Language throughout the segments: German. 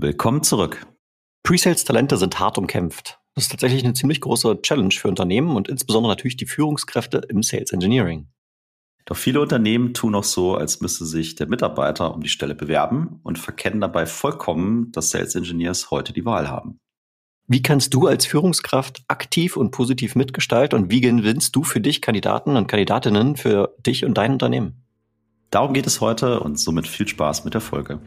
Willkommen zurück. Pre-Sales-Talente sind hart umkämpft. Das ist tatsächlich eine ziemlich große Challenge für Unternehmen und insbesondere natürlich die Führungskräfte im Sales Engineering. Doch viele Unternehmen tun auch so, als müsste sich der Mitarbeiter um die Stelle bewerben und verkennen dabei vollkommen, dass Sales Engineers heute die Wahl haben. Wie kannst du als Führungskraft aktiv und positiv mitgestalten und wie gewinnst du für dich Kandidaten und Kandidatinnen für dich und dein Unternehmen? Darum geht es heute und somit viel Spaß mit der Folge.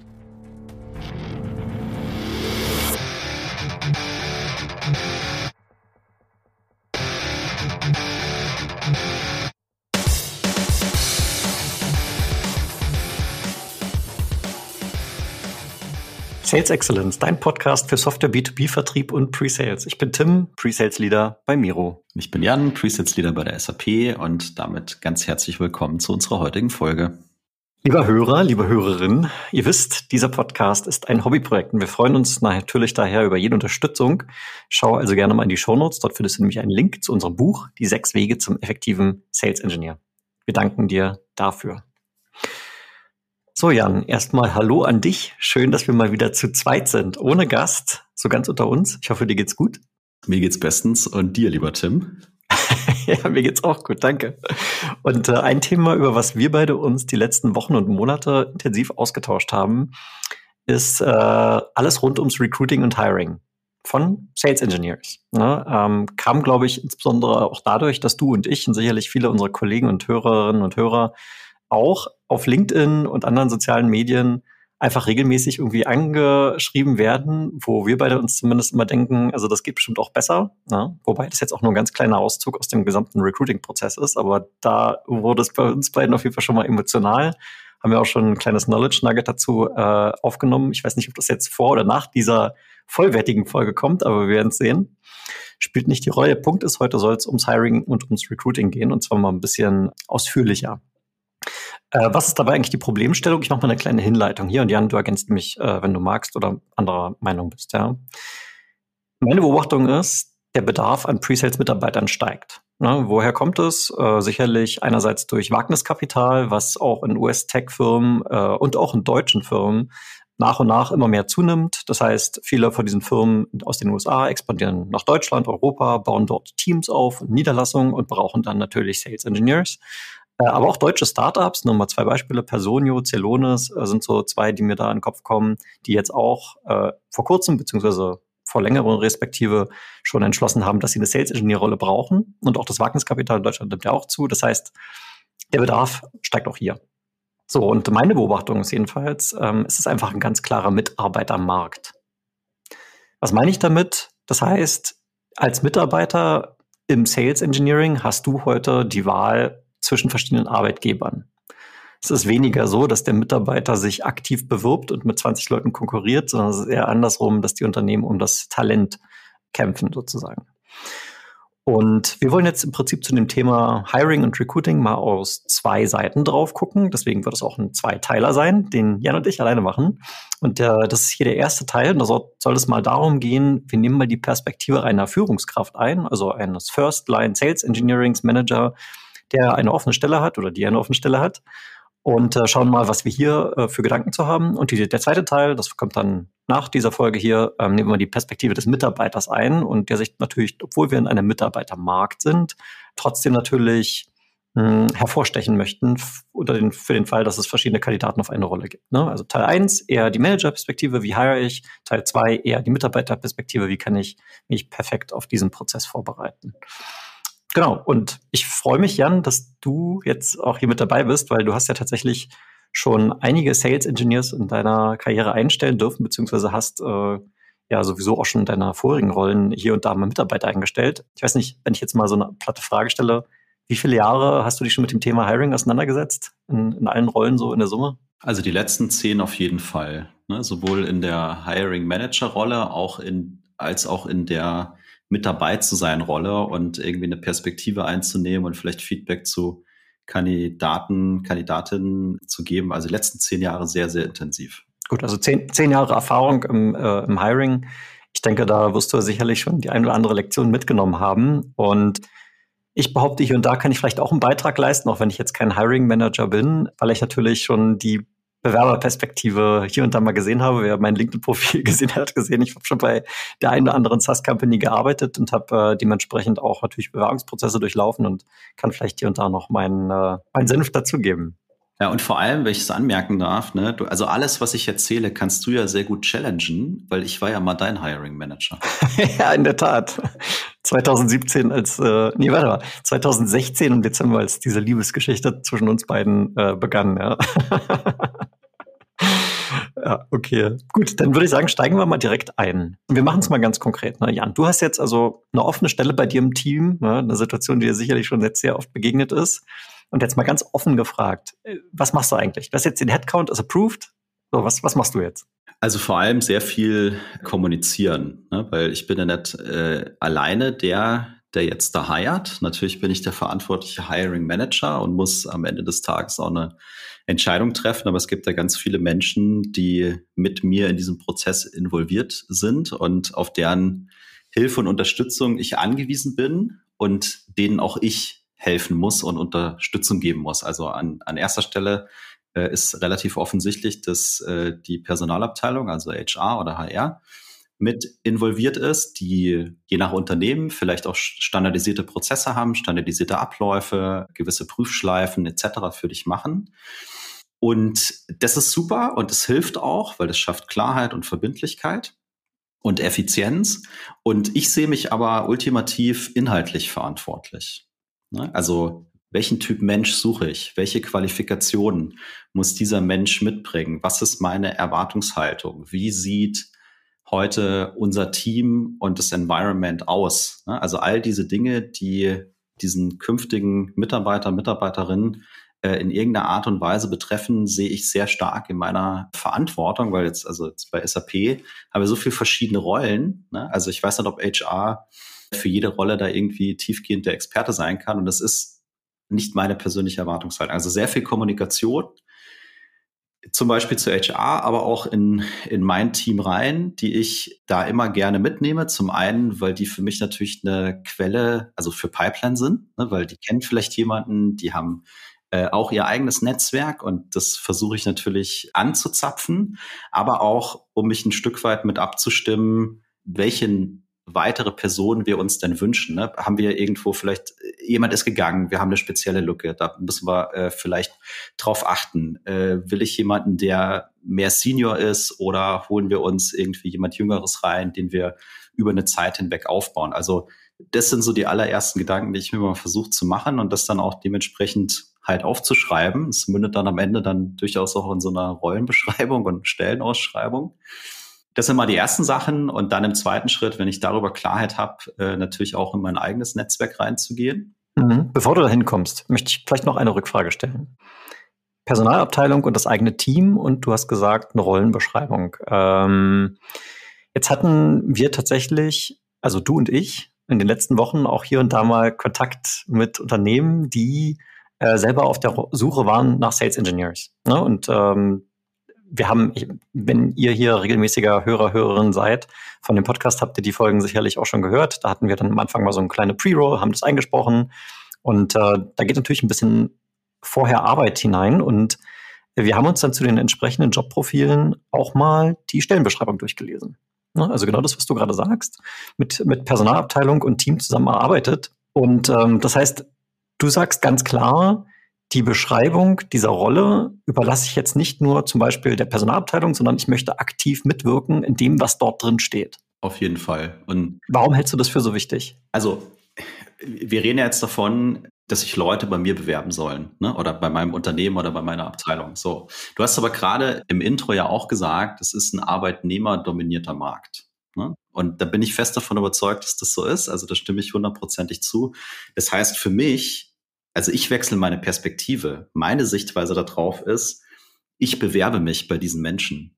Sales Excellence, dein Podcast für Software B2B-Vertrieb und Pre-Sales. Ich bin Tim, Pre-Sales Leader bei Miro. Ich bin Jan, Pre-Sales Leader bei der SAP und damit ganz herzlich willkommen zu unserer heutigen Folge. Lieber Hörer, liebe Hörerin, ihr wisst, dieser Podcast ist ein Hobbyprojekt und wir freuen uns natürlich daher über jede Unterstützung. Schau also gerne mal in die Shownotes, dort findest du nämlich einen Link zu unserem Buch Die sechs Wege zum effektiven Sales Engineer. Wir danken dir dafür. So, Jan, erstmal Hallo an dich. Schön, dass wir mal wieder zu zweit sind, ohne Gast, so ganz unter uns. Ich hoffe, dir geht's gut. Mir geht's bestens und dir, lieber Tim? ja, mir geht's auch gut, danke. Und äh, ein Thema, über was wir beide uns die letzten Wochen und Monate intensiv ausgetauscht haben, ist äh, alles rund ums Recruiting und Hiring von Sales Engineers. Ne? Ähm, kam, glaube ich, insbesondere auch dadurch, dass du und ich und sicherlich viele unserer Kollegen und Hörerinnen und Hörer auch auf LinkedIn und anderen sozialen Medien einfach regelmäßig irgendwie angeschrieben werden, wo wir beide uns zumindest immer denken, also das geht bestimmt auch besser. Ne? Wobei das jetzt auch nur ein ganz kleiner Auszug aus dem gesamten Recruiting-Prozess ist, aber da wurde es bei uns beiden auf jeden Fall schon mal emotional. Haben wir auch schon ein kleines Knowledge-Nugget dazu äh, aufgenommen. Ich weiß nicht, ob das jetzt vor oder nach dieser vollwertigen Folge kommt, aber wir werden es sehen. Spielt nicht die Rolle. Punkt ist, heute soll es ums Hiring und ums Recruiting gehen und zwar mal ein bisschen ausführlicher. Äh, was ist dabei eigentlich die Problemstellung? Ich mache mal eine kleine Hinleitung hier und Jan, du ergänzt mich, äh, wenn du magst oder anderer Meinung bist. Ja. Meine Beobachtung ist, der Bedarf an Pre-Sales-Mitarbeitern steigt. Ne, woher kommt es? Äh, sicherlich einerseits durch Wagniskapital, was auch in US-Tech-Firmen äh, und auch in deutschen Firmen nach und nach immer mehr zunimmt. Das heißt, viele von diesen Firmen aus den USA expandieren nach Deutschland, Europa, bauen dort Teams auf Niederlassungen und brauchen dann natürlich Sales Engineers. Äh, aber auch deutsche Startups, nur mal zwei Beispiele, Personio, Celonis äh, sind so zwei, die mir da in den Kopf kommen, die jetzt auch äh, vor kurzem, beziehungsweise vor längerem respektive schon entschlossen haben, dass sie eine Sales-Engineer-Rolle brauchen. Und auch das Wagniskapital in Deutschland nimmt ja auch zu. Das heißt, der Bedarf steigt auch hier. So, und meine Beobachtung ist jedenfalls, ähm, es ist einfach ein ganz klarer Mitarbeitermarkt. Was meine ich damit? Das heißt, als Mitarbeiter im Sales Engineering hast du heute die Wahl, zwischen verschiedenen Arbeitgebern. Es ist weniger so, dass der Mitarbeiter sich aktiv bewirbt und mit 20 Leuten konkurriert, sondern es ist eher andersrum, dass die Unternehmen um das Talent kämpfen sozusagen. Und wir wollen jetzt im Prinzip zu dem Thema Hiring und Recruiting mal aus zwei Seiten drauf gucken. Deswegen wird es auch ein Zweiteiler sein, den Jan und ich alleine machen. Und der, das ist hier der erste Teil. Und da soll, soll es mal darum gehen, wir nehmen mal die Perspektive einer Führungskraft ein, also eines First Line Sales Engineerings Manager, der eine offene Stelle hat oder die eine offene Stelle hat und äh, schauen mal, was wir hier äh, für Gedanken zu haben. Und die, der zweite Teil, das kommt dann nach dieser Folge hier, ähm, nehmen wir die Perspektive des Mitarbeiters ein und der sich natürlich, obwohl wir in einem Mitarbeitermarkt sind, trotzdem natürlich mh, hm, hervorstechen möchten unter den, für den Fall, dass es verschiedene Kandidaten auf eine Rolle gibt. Ne? Also Teil eins eher die Managerperspektive, wie hire ich? Teil zwei eher die Mitarbeiterperspektive, wie kann ich mich perfekt auf diesen Prozess vorbereiten? Genau. Und ich freue mich, Jan, dass du jetzt auch hier mit dabei bist, weil du hast ja tatsächlich schon einige Sales Engineers in deiner Karriere einstellen dürfen, beziehungsweise hast äh, ja sowieso auch schon in deiner vorigen Rollen hier und da mal Mitarbeiter eingestellt. Ich weiß nicht, wenn ich jetzt mal so eine platte Frage stelle, wie viele Jahre hast du dich schon mit dem Thema Hiring auseinandergesetzt? In, in allen Rollen so in der Summe? Also die letzten zehn auf jeden Fall. Ne? Sowohl in der Hiring Manager Rolle, auch in, als auch in der mit dabei zu sein Rolle und irgendwie eine Perspektive einzunehmen und vielleicht Feedback zu Kandidaten, Kandidatinnen zu geben. Also die letzten zehn Jahre sehr, sehr intensiv. Gut, also zehn, zehn Jahre Erfahrung im, äh, im Hiring. Ich denke, da wirst du sicherlich schon die ein oder andere Lektion mitgenommen haben. Und ich behaupte, hier und da kann ich vielleicht auch einen Beitrag leisten, auch wenn ich jetzt kein Hiring Manager bin, weil ich natürlich schon die Bewerberperspektive hier und da mal gesehen habe. Wer mein LinkedIn-Profil gesehen hat, gesehen, ich habe schon bei der einen oder anderen SaaS-Company gearbeitet und habe äh, dementsprechend auch natürlich Bewerbungsprozesse durchlaufen und kann vielleicht hier und da noch meinen, äh, meinen Senf dazugeben. Ja, und vor allem, wenn ich es anmerken darf, ne, du, also alles, was ich erzähle, kannst du ja sehr gut challengen, weil ich war ja mal dein Hiring Manager. ja, in der Tat. 2017 als, äh, nee, warte mal, 2016 im Dezember, als diese Liebesgeschichte zwischen uns beiden äh, begann, ja. ja, okay. Gut, dann würde ich sagen, steigen wir mal direkt ein. Wir machen es mal ganz konkret. Ne? Jan, du hast jetzt also eine offene Stelle bei dir im Team, ne? eine Situation, die dir sicherlich schon jetzt sehr oft begegnet ist. Und jetzt mal ganz offen gefragt, äh, was machst du eigentlich? Du hast jetzt den Headcount ist approved. So, was, was machst du jetzt? Also vor allem sehr viel kommunizieren, ne? weil ich bin ja nicht äh, alleine der, der jetzt da hired. Natürlich bin ich der verantwortliche Hiring Manager und muss am Ende des Tages auch eine Entscheidung treffen. Aber es gibt ja ganz viele Menschen, die mit mir in diesem Prozess involviert sind und auf deren Hilfe und Unterstützung ich angewiesen bin und denen auch ich helfen muss und Unterstützung geben muss. Also an, an erster Stelle äh, ist relativ offensichtlich, dass äh, die Personalabteilung, also HR oder HR, mit involviert ist, die je nach Unternehmen vielleicht auch standardisierte Prozesse haben, standardisierte Abläufe, gewisse Prüfschleifen etc. für dich machen. Und das ist super und es hilft auch, weil es schafft Klarheit und Verbindlichkeit und Effizienz. Und ich sehe mich aber ultimativ inhaltlich verantwortlich. Ne? Also welchen Typ Mensch suche ich? Welche Qualifikationen muss dieser Mensch mitbringen? Was ist meine Erwartungshaltung? Wie sieht heute unser Team und das Environment aus? Ne? Also all diese Dinge, die diesen künftigen Mitarbeiter, Mitarbeiterinnen äh, in irgendeiner Art und Weise betreffen, sehe ich sehr stark in meiner Verantwortung, weil jetzt, also jetzt bei SAP habe ich so viele verschiedene Rollen. Ne? Also ich weiß nicht, ob HR für jede Rolle da irgendwie tiefgehend der Experte sein kann. Und das ist nicht meine persönliche Erwartungshaltung. Also sehr viel Kommunikation, zum Beispiel zu HR, aber auch in, in mein Team rein, die ich da immer gerne mitnehme. Zum einen, weil die für mich natürlich eine Quelle, also für Pipeline sind, ne, weil die kennen vielleicht jemanden, die haben äh, auch ihr eigenes Netzwerk und das versuche ich natürlich anzuzapfen, aber auch, um mich ein Stück weit mit abzustimmen, welchen weitere Personen wir uns denn wünschen. Ne? Haben wir irgendwo vielleicht, jemand ist gegangen, wir haben eine spezielle Lücke, da müssen wir äh, vielleicht drauf achten. Äh, will ich jemanden, der mehr Senior ist oder holen wir uns irgendwie jemand Jüngeres rein, den wir über eine Zeit hinweg aufbauen? Also das sind so die allerersten Gedanken, die ich mir mal versucht zu machen und das dann auch dementsprechend halt aufzuschreiben. Es mündet dann am Ende dann durchaus auch in so einer Rollenbeschreibung und Stellenausschreibung. Das sind mal die ersten Sachen und dann im zweiten Schritt, wenn ich darüber Klarheit habe, äh, natürlich auch in mein eigenes Netzwerk reinzugehen. Mhm. Bevor du dahin kommst, möchte ich vielleicht noch eine Rückfrage stellen. Personalabteilung und das eigene Team und du hast gesagt, eine Rollenbeschreibung. Ähm, jetzt hatten wir tatsächlich, also du und ich, in den letzten Wochen auch hier und da mal Kontakt mit Unternehmen, die äh, selber auf der Suche waren nach Sales Engineers. Ne? Und ähm, wir haben, wenn ihr hier regelmäßiger Hörer, Hörerin seid von dem Podcast, habt ihr die Folgen sicherlich auch schon gehört. Da hatten wir dann am Anfang mal so eine kleine Pre-Roll, haben das eingesprochen. Und äh, da geht natürlich ein bisschen vorher Arbeit hinein. Und wir haben uns dann zu den entsprechenden Jobprofilen auch mal die Stellenbeschreibung durchgelesen. Ne? Also genau das, was du gerade sagst, mit, mit Personalabteilung und Team zusammenarbeitet. Und ähm, das heißt, du sagst ganz klar, die Beschreibung dieser Rolle überlasse ich jetzt nicht nur zum Beispiel der Personalabteilung, sondern ich möchte aktiv mitwirken in dem, was dort drin steht. Auf jeden Fall. Und warum hältst du das für so wichtig? Also, wir reden ja jetzt davon, dass sich Leute bei mir bewerben sollen, ne? oder bei meinem Unternehmen oder bei meiner Abteilung. So. Du hast aber gerade im Intro ja auch gesagt, es ist ein arbeitnehmerdominierter Markt. Ne? Und da bin ich fest davon überzeugt, dass das so ist. Also da stimme ich hundertprozentig zu. Das heißt für mich, also ich wechsle meine Perspektive. Meine Sichtweise darauf ist, ich bewerbe mich bei diesen Menschen,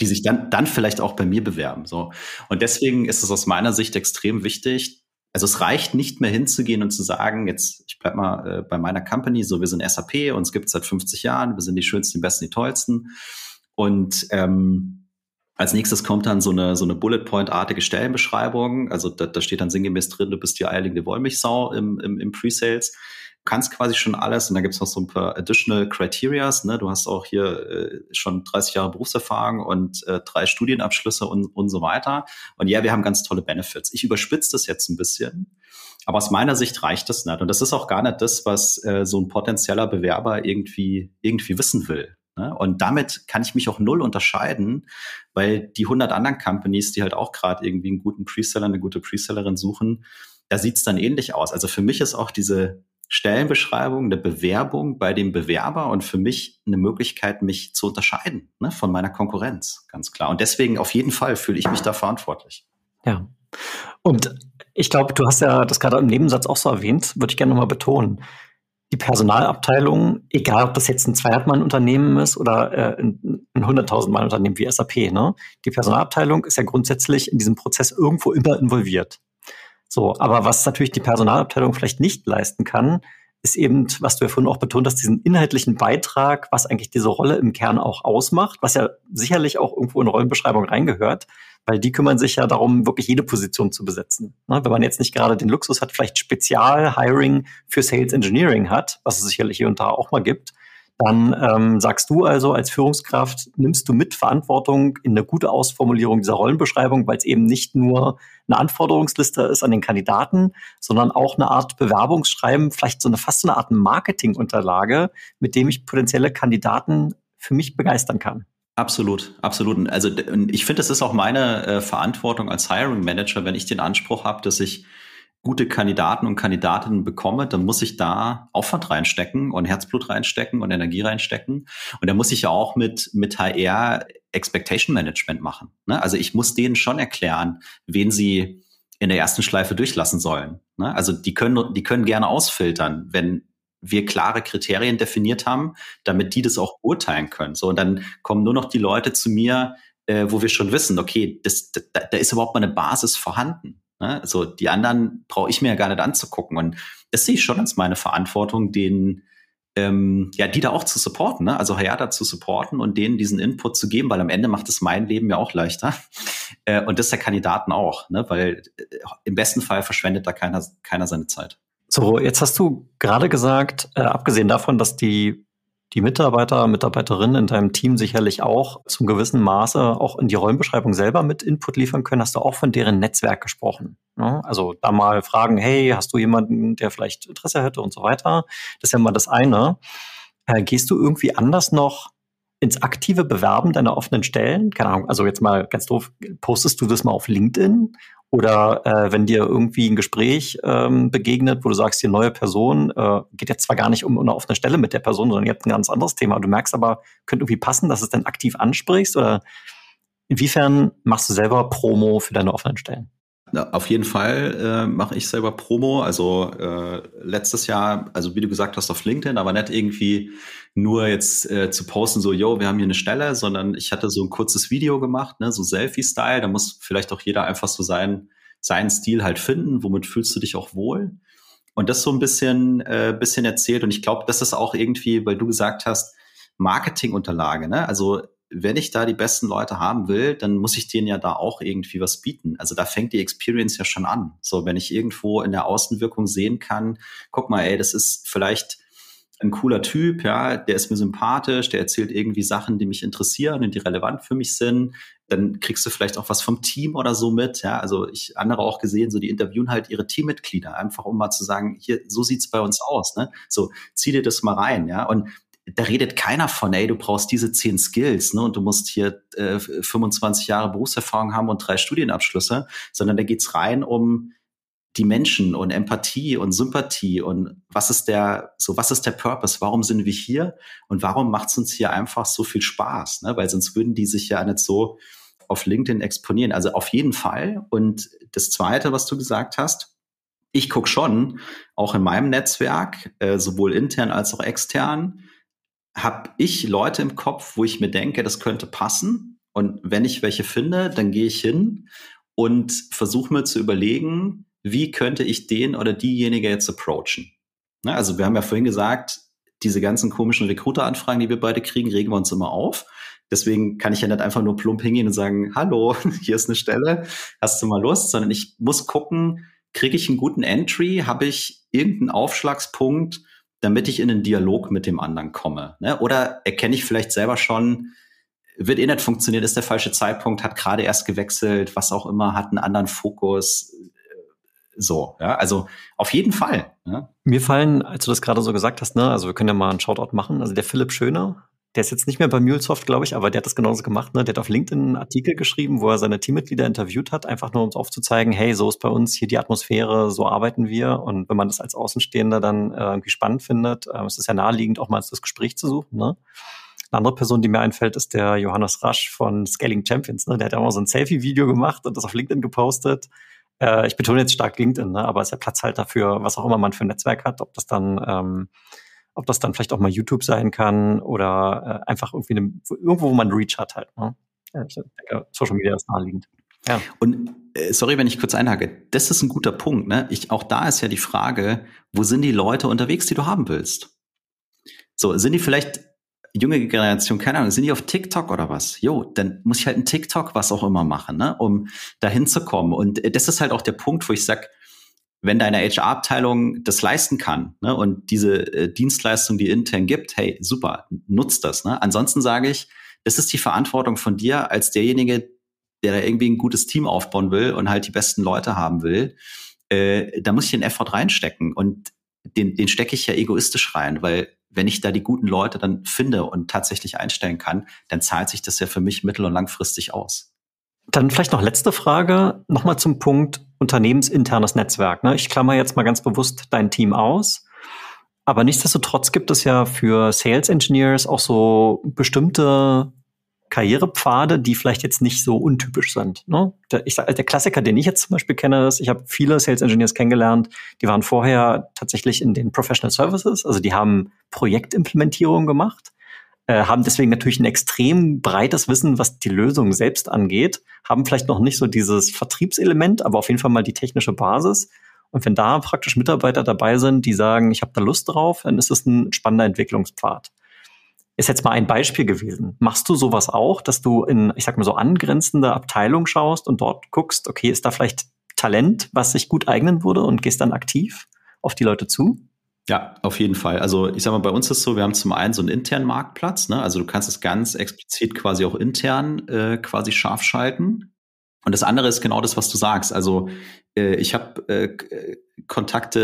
die sich dann, dann vielleicht auch bei mir bewerben. So. Und deswegen ist es aus meiner Sicht extrem wichtig. Also es reicht nicht mehr hinzugehen und zu sagen, jetzt, ich bleib mal äh, bei meiner Company, so wir sind SAP, gibt es seit 50 Jahren, wir sind die schönsten, die besten, die tollsten. Und ähm, als nächstes kommt dann so eine, so eine Bullet-Point-artige Stellenbeschreibung. Also da, da steht dann sinngemäß drin, du bist die eierlegende Wollmilchsau im, im, im Pre-Sales. Kannst quasi schon alles und da gibt's noch so ein paar additional Criterias. Ne? Du hast auch hier äh, schon 30 Jahre Berufserfahrung und äh, drei Studienabschlüsse und, und so weiter. Und ja, wir haben ganz tolle Benefits. Ich überspitze das jetzt ein bisschen. Aber aus meiner Sicht reicht das nicht. Und das ist auch gar nicht das, was äh, so ein potenzieller Bewerber irgendwie, irgendwie wissen will. Ne? Und damit kann ich mich auch null unterscheiden, weil die 100 anderen Companies, die halt auch gerade irgendwie einen guten Preseller, eine gute Presellerin suchen, da sieht's dann ähnlich aus. Also für mich ist auch diese Stellenbeschreibung, eine Bewerbung bei dem Bewerber und für mich eine Möglichkeit, mich zu unterscheiden ne, von meiner Konkurrenz, ganz klar. Und deswegen auf jeden Fall fühle ich mich da verantwortlich. Ja. Und ich glaube, du hast ja das gerade im Nebensatz auch so erwähnt, würde ich gerne nochmal betonen. Die Personalabteilung, egal ob das jetzt ein 200-Mann-Unternehmen ist oder äh, ein, ein 100.000-Mann-Unternehmen wie SAP, ne? die Personalabteilung ist ja grundsätzlich in diesem Prozess irgendwo immer involviert. So, aber was natürlich die Personalabteilung vielleicht nicht leisten kann, ist eben, was du ja vorhin auch betont hast, diesen inhaltlichen Beitrag, was eigentlich diese Rolle im Kern auch ausmacht, was ja sicherlich auch irgendwo in Rollenbeschreibung reingehört, weil die kümmern sich ja darum, wirklich jede Position zu besetzen. Ne, wenn man jetzt nicht gerade den Luxus hat, vielleicht Spezial-Hiring für Sales Engineering hat, was es sicherlich hier und da auch mal gibt, dann ähm, sagst du also als Führungskraft, nimmst du mit Verantwortung in eine gute Ausformulierung dieser Rollenbeschreibung, weil es eben nicht nur eine Anforderungsliste ist an den Kandidaten, sondern auch eine Art Bewerbungsschreiben, vielleicht so eine fast so eine Art Marketingunterlage, mit dem ich potenzielle Kandidaten für mich begeistern kann. Absolut, absolut. Also ich finde, es ist auch meine äh, Verantwortung als Hiring Manager, wenn ich den Anspruch habe, dass ich gute Kandidaten und Kandidatinnen bekomme, dann muss ich da Aufwand reinstecken und Herzblut reinstecken und Energie reinstecken. Und da muss ich ja auch mit, mit HR Expectation Management machen. Ne? Also ich muss denen schon erklären, wen sie in der ersten Schleife durchlassen sollen. Ne? Also die können, die können gerne ausfiltern, wenn wir klare Kriterien definiert haben, damit die das auch beurteilen können. So, und dann kommen nur noch die Leute zu mir, äh, wo wir schon wissen, okay, das, da, da ist überhaupt mal eine Basis vorhanden. Ne? Also die anderen brauche ich mir ja gar nicht anzugucken. Und das sehe ich schon als meine Verantwortung, den ähm, ja, die da auch zu supporten, ne? also Hayata zu supporten und denen diesen Input zu geben, weil am Ende macht es mein Leben ja auch leichter. Äh, und das der Kandidaten auch, ne? weil äh, im besten Fall verschwendet da keiner, keiner seine Zeit. So, jetzt hast du gerade gesagt, äh, abgesehen davon, dass die die Mitarbeiter, Mitarbeiterinnen in deinem Team sicherlich auch zum gewissen Maße auch in die Rollenbeschreibung selber mit Input liefern können, hast du auch von deren Netzwerk gesprochen. Ne? Also da mal fragen, hey, hast du jemanden, der vielleicht Interesse hätte und so weiter. Das ist ja mal das eine. Äh, gehst du irgendwie anders noch ins aktive Bewerben deiner offenen Stellen? Keine Ahnung, also jetzt mal ganz doof, postest du das mal auf LinkedIn oder äh, wenn dir irgendwie ein Gespräch ähm, begegnet, wo du sagst, die neue Person äh, geht jetzt zwar gar nicht um eine offene Stelle mit der Person, sondern ihr habt ein ganz anderes Thema. Du merkst aber, könnte irgendwie passen, dass es dann aktiv ansprichst oder inwiefern machst du selber Promo für deine offenen Stellen? Ja, auf jeden Fall äh, mache ich selber Promo. Also äh, letztes Jahr, also wie du gesagt hast, auf LinkedIn, aber nicht irgendwie nur jetzt äh, zu posten, so, yo, wir haben hier eine Stelle, sondern ich hatte so ein kurzes Video gemacht, ne, so Selfie-Style. Da muss vielleicht auch jeder einfach so sein, seinen Stil halt finden. Womit fühlst du dich auch wohl? Und das so ein bisschen, äh, bisschen erzählt. Und ich glaube, das ist auch irgendwie, weil du gesagt hast, Marketingunterlage, ne? Also wenn ich da die besten Leute haben will, dann muss ich denen ja da auch irgendwie was bieten. Also da fängt die Experience ja schon an. So, wenn ich irgendwo in der Außenwirkung sehen kann, guck mal, ey, das ist vielleicht ein cooler Typ, ja, der ist mir sympathisch, der erzählt irgendwie Sachen, die mich interessieren und die relevant für mich sind. Dann kriegst du vielleicht auch was vom Team oder so mit, ja. Also ich andere auch gesehen, so die interviewen halt ihre Teammitglieder, einfach um mal zu sagen, hier, so sieht's bei uns aus, ne? So, zieh dir das mal rein, ja. Und da redet keiner von, ey, du brauchst diese zehn Skills, ne, und du musst hier äh, 25 Jahre Berufserfahrung haben und drei Studienabschlüsse, sondern da geht's rein um die Menschen und Empathie und Sympathie und was ist der, so was ist der Purpose? Warum sind wir hier? Und warum macht es uns hier einfach so viel Spaß? Ne? Weil sonst würden die sich ja nicht so auf LinkedIn exponieren. Also auf jeden Fall. Und das Zweite, was du gesagt hast, ich gucke schon, auch in meinem Netzwerk, äh, sowohl intern als auch extern, habe ich Leute im Kopf, wo ich mir denke, das könnte passen. Und wenn ich welche finde, dann gehe ich hin und versuche mir zu überlegen, wie könnte ich den oder diejenige jetzt approachen. Ne, also wir haben ja vorhin gesagt, diese ganzen komischen Recruiter-Anfragen, die wir beide kriegen, regen wir uns immer auf. Deswegen kann ich ja nicht einfach nur plump hingehen und sagen, hallo, hier ist eine Stelle, hast du mal Lust, sondern ich muss gucken, kriege ich einen guten Entry, habe ich irgendeinen Aufschlagspunkt, damit ich in einen Dialog mit dem anderen komme? Ne? Oder erkenne ich vielleicht selber schon, wird eh nicht funktionieren, ist der falsche Zeitpunkt, hat gerade erst gewechselt, was auch immer, hat einen anderen Fokus. So, ja, also auf jeden Fall. Ja. Mir fallen, als du das gerade so gesagt hast, ne, also wir können ja mal einen Shoutout machen. Also der Philipp Schöner, der ist jetzt nicht mehr bei MuleSoft, glaube ich, aber der hat das genauso gemacht. Ne? Der hat auf LinkedIn einen Artikel geschrieben, wo er seine Teammitglieder interviewt hat, einfach nur um es aufzuzeigen, hey, so ist bei uns hier die Atmosphäre, so arbeiten wir. Und wenn man das als Außenstehender dann äh, irgendwie spannend findet, äh, es ja naheliegend, auch mal das Gespräch zu suchen. Ne? Eine andere Person, die mir einfällt, ist der Johannes Rasch von Scaling Champions. Ne? Der hat ja auch mal so ein Selfie-Video gemacht und das auf LinkedIn gepostet. Äh, ich betone jetzt stark LinkedIn, ne? aber es ist ja Platzhalter für was auch immer man für ein Netzwerk hat, ob das dann ähm, ob das dann vielleicht auch mal YouTube sein kann oder äh, einfach irgendwie eine, irgendwo, wo man Reach hat halt. Ne? Ich denke, Social Media ist naheliegend. Ja. Und äh, sorry, wenn ich kurz einhake, das ist ein guter Punkt. Ne? Ich, auch da ist ja die Frage, wo sind die Leute unterwegs, die du haben willst? So, sind die vielleicht junge Generation, keine Ahnung, sind die auf TikTok oder was? Jo, dann muss ich halt ein TikTok, was auch immer machen, ne? um dahin zu kommen. Und äh, das ist halt auch der Punkt, wo ich sag wenn deine HR-Abteilung das leisten kann ne, und diese äh, Dienstleistung, die intern gibt, hey, super, nutzt das. Ne? Ansonsten sage ich, das ist die Verantwortung von dir als derjenige, der da irgendwie ein gutes Team aufbauen will und halt die besten Leute haben will. Äh, da muss ich den Effort reinstecken und den, den stecke ich ja egoistisch rein, weil wenn ich da die guten Leute dann finde und tatsächlich einstellen kann, dann zahlt sich das ja für mich mittel- und langfristig aus. Dann vielleicht noch letzte Frage, nochmal zum Punkt unternehmensinternes Netzwerk. Ne? Ich klammer jetzt mal ganz bewusst dein Team aus. Aber nichtsdestotrotz gibt es ja für Sales Engineers auch so bestimmte Karrierepfade, die vielleicht jetzt nicht so untypisch sind. Ne? Der, ich der Klassiker, den ich jetzt zum Beispiel kenne, ist, ich habe viele Sales Engineers kennengelernt, die waren vorher tatsächlich in den Professional Services, also die haben Projektimplementierung gemacht äh, haben deswegen natürlich ein extrem breites Wissen, was die Lösung selbst angeht, haben vielleicht noch nicht so dieses Vertriebselement, aber auf jeden Fall mal die technische Basis. Und wenn da praktisch Mitarbeiter dabei sind, die sagen, ich habe da Lust drauf, dann ist es ein spannender Entwicklungspfad. Ist jetzt mal ein Beispiel gewesen. Machst du sowas auch, dass du in, ich sag mal so, angrenzende Abteilung schaust und dort guckst, okay, ist da vielleicht Talent, was sich gut eignen würde und gehst dann aktiv auf die Leute zu? Ja, auf jeden Fall. Also ich sag mal, bei uns ist es so, wir haben zum einen so einen internen Marktplatz, ne? also du kannst es ganz explizit quasi auch intern äh, quasi scharf schalten. Und das andere ist genau das, was du sagst. Also äh, ich habe äh, Kontakte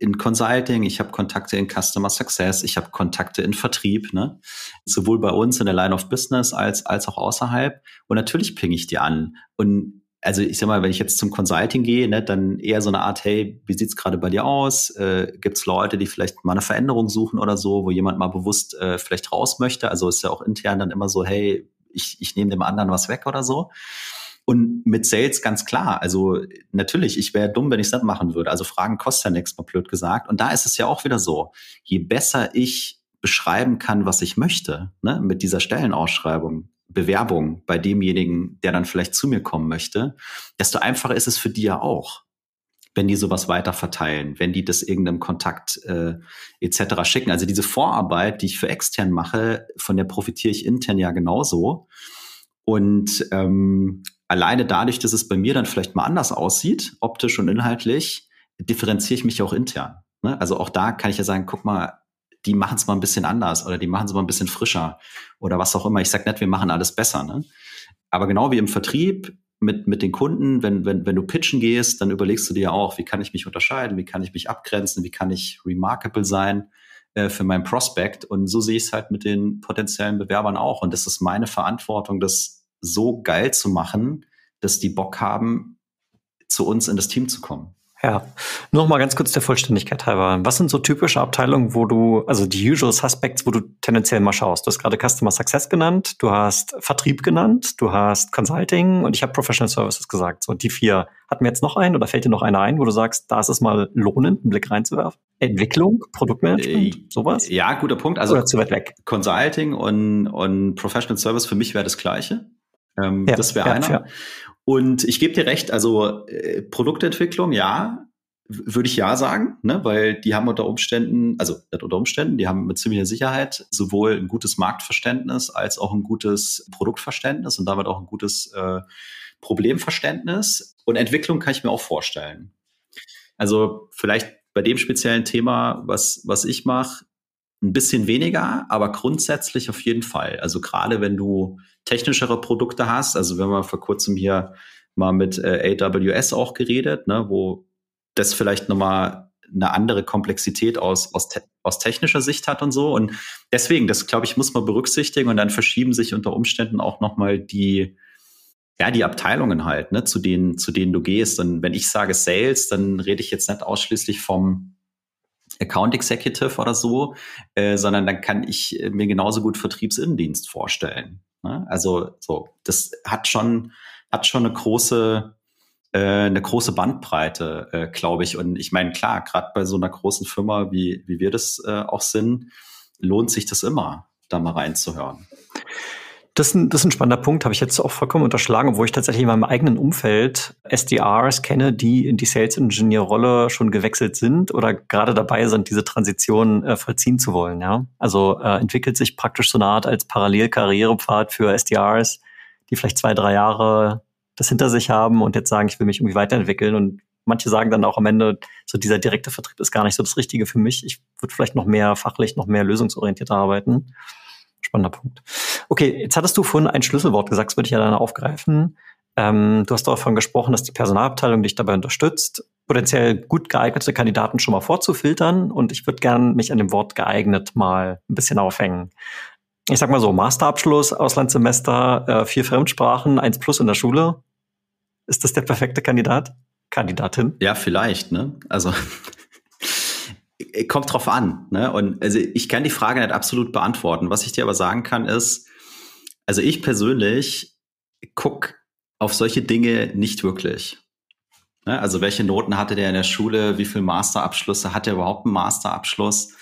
in Consulting, ich habe Kontakte in Customer Success, ich habe Kontakte in Vertrieb, ne? sowohl bei uns in der Line of Business als als auch außerhalb. Und natürlich ping ich die an. Und also ich sag mal, wenn ich jetzt zum Consulting gehe, ne, dann eher so eine Art, hey, wie sieht's gerade bei dir aus? Äh, Gibt es Leute, die vielleicht mal eine Veränderung suchen oder so, wo jemand mal bewusst äh, vielleicht raus möchte? Also ist ja auch intern dann immer so, hey, ich, ich nehme dem anderen was weg oder so. Und mit Sales ganz klar. Also natürlich, ich wäre dumm, wenn ich nicht machen würde. Also Fragen kostet ja nichts, mal blöd gesagt. Und da ist es ja auch wieder so, je besser ich beschreiben kann, was ich möchte, ne, mit dieser Stellenausschreibung, Bewerbung bei demjenigen, der dann vielleicht zu mir kommen möchte, desto einfacher ist es für die ja auch, wenn die sowas weiter verteilen, wenn die das irgendeinem Kontakt äh, etc. schicken. Also diese Vorarbeit, die ich für extern mache, von der profitiere ich intern ja genauso. Und ähm, alleine dadurch, dass es bei mir dann vielleicht mal anders aussieht, optisch und inhaltlich, differenziere ich mich auch intern. Ne? Also auch da kann ich ja sagen, guck mal, die machen es mal ein bisschen anders oder die machen es mal ein bisschen frischer oder was auch immer. Ich sage nicht, wir machen alles besser. Ne? Aber genau wie im Vertrieb mit, mit den Kunden, wenn, wenn, wenn du pitchen gehst, dann überlegst du dir auch, wie kann ich mich unterscheiden, wie kann ich mich abgrenzen, wie kann ich remarkable sein äh, für meinen Prospect. Und so sehe ich es halt mit den potenziellen Bewerbern auch. Und das ist meine Verantwortung, das so geil zu machen, dass die Bock haben, zu uns in das Team zu kommen. Ja, nur noch mal ganz kurz der Vollständigkeit halber. Was sind so typische Abteilungen, wo du, also die Usual Suspects, wo du tendenziell mal schaust? Du hast gerade Customer Success genannt, du hast Vertrieb genannt, du hast Consulting und ich habe Professional Services gesagt. So, die vier. Hatten wir jetzt noch einen oder fällt dir noch einer ein, wo du sagst, da ist es mal lohnend, einen Blick reinzuwerfen? Entwicklung, Produktmanagement, äh, sowas? Ja, guter Punkt. Also oder zu weit weg? Consulting und, und Professional Service für mich wäre das Gleiche. Ähm, ja, das wäre ja, einer. Ja. Und ich gebe dir recht, also äh, Produktentwicklung, ja, würde ich ja sagen, ne, weil die haben unter Umständen, also nicht unter Umständen, die haben mit ziemlicher Sicherheit sowohl ein gutes Marktverständnis als auch ein gutes Produktverständnis und damit auch ein gutes äh, Problemverständnis. Und Entwicklung kann ich mir auch vorstellen. Also vielleicht bei dem speziellen Thema, was, was ich mache, ein bisschen weniger, aber grundsätzlich auf jeden Fall. Also gerade wenn du technischere Produkte hast, also wenn wir vor kurzem hier mal mit äh, AWS auch geredet, ne, wo das vielleicht nochmal eine andere Komplexität aus, aus, te aus technischer Sicht hat und so. Und deswegen, das glaube ich, muss man berücksichtigen und dann verschieben sich unter Umständen auch nochmal die, ja, die Abteilungen halt, ne, zu denen, zu denen du gehst. Und wenn ich sage Sales, dann rede ich jetzt nicht ausschließlich vom Account Executive oder so, äh, sondern dann kann ich mir genauso gut Vertriebsinnendienst vorstellen. Ne? Also so, das hat schon, hat schon eine große, äh, eine große Bandbreite, äh, glaube ich. Und ich meine, klar, gerade bei so einer großen Firma, wie, wie wir das äh, auch sind, lohnt sich das immer, da mal reinzuhören. Das ist, ein, das ist ein spannender Punkt, habe ich jetzt auch vollkommen unterschlagen, wo ich tatsächlich in meinem eigenen Umfeld SDRs kenne, die in die Sales Engineer Rolle schon gewechselt sind oder gerade dabei sind, diese Transition äh, vollziehen zu wollen. Ja, also äh, entwickelt sich praktisch so eine Art als Parallelkarrierepfad für SDRs, die vielleicht zwei, drei Jahre das hinter sich haben und jetzt sagen, ich will mich irgendwie weiterentwickeln und manche sagen dann auch am Ende, so dieser direkte Vertrieb ist gar nicht so das Richtige für mich. Ich würde vielleicht noch mehr fachlich, noch mehr lösungsorientiert arbeiten. Spannender Punkt. Okay, jetzt hattest du vorhin ein Schlüsselwort gesagt, das würde ich ja dann aufgreifen. Ähm, du hast davon gesprochen, dass die Personalabteilung dich dabei unterstützt, potenziell gut geeignete Kandidaten schon mal vorzufiltern. Und ich würde gern mich an dem Wort geeignet mal ein bisschen aufhängen. Ich sag mal so, Masterabschluss, Auslandssemester, äh, vier Fremdsprachen, eins plus in der Schule. Ist das der perfekte Kandidat? Kandidatin? Ja, vielleicht, ne? Also kommt drauf an. Ne? Und also ich kann die Frage nicht absolut beantworten. Was ich dir aber sagen kann, ist, also ich persönlich guck auf solche Dinge nicht wirklich. Ne? Also welche Noten hatte der in der Schule? Wie viele Masterabschlüsse? Hat er überhaupt einen Masterabschluss?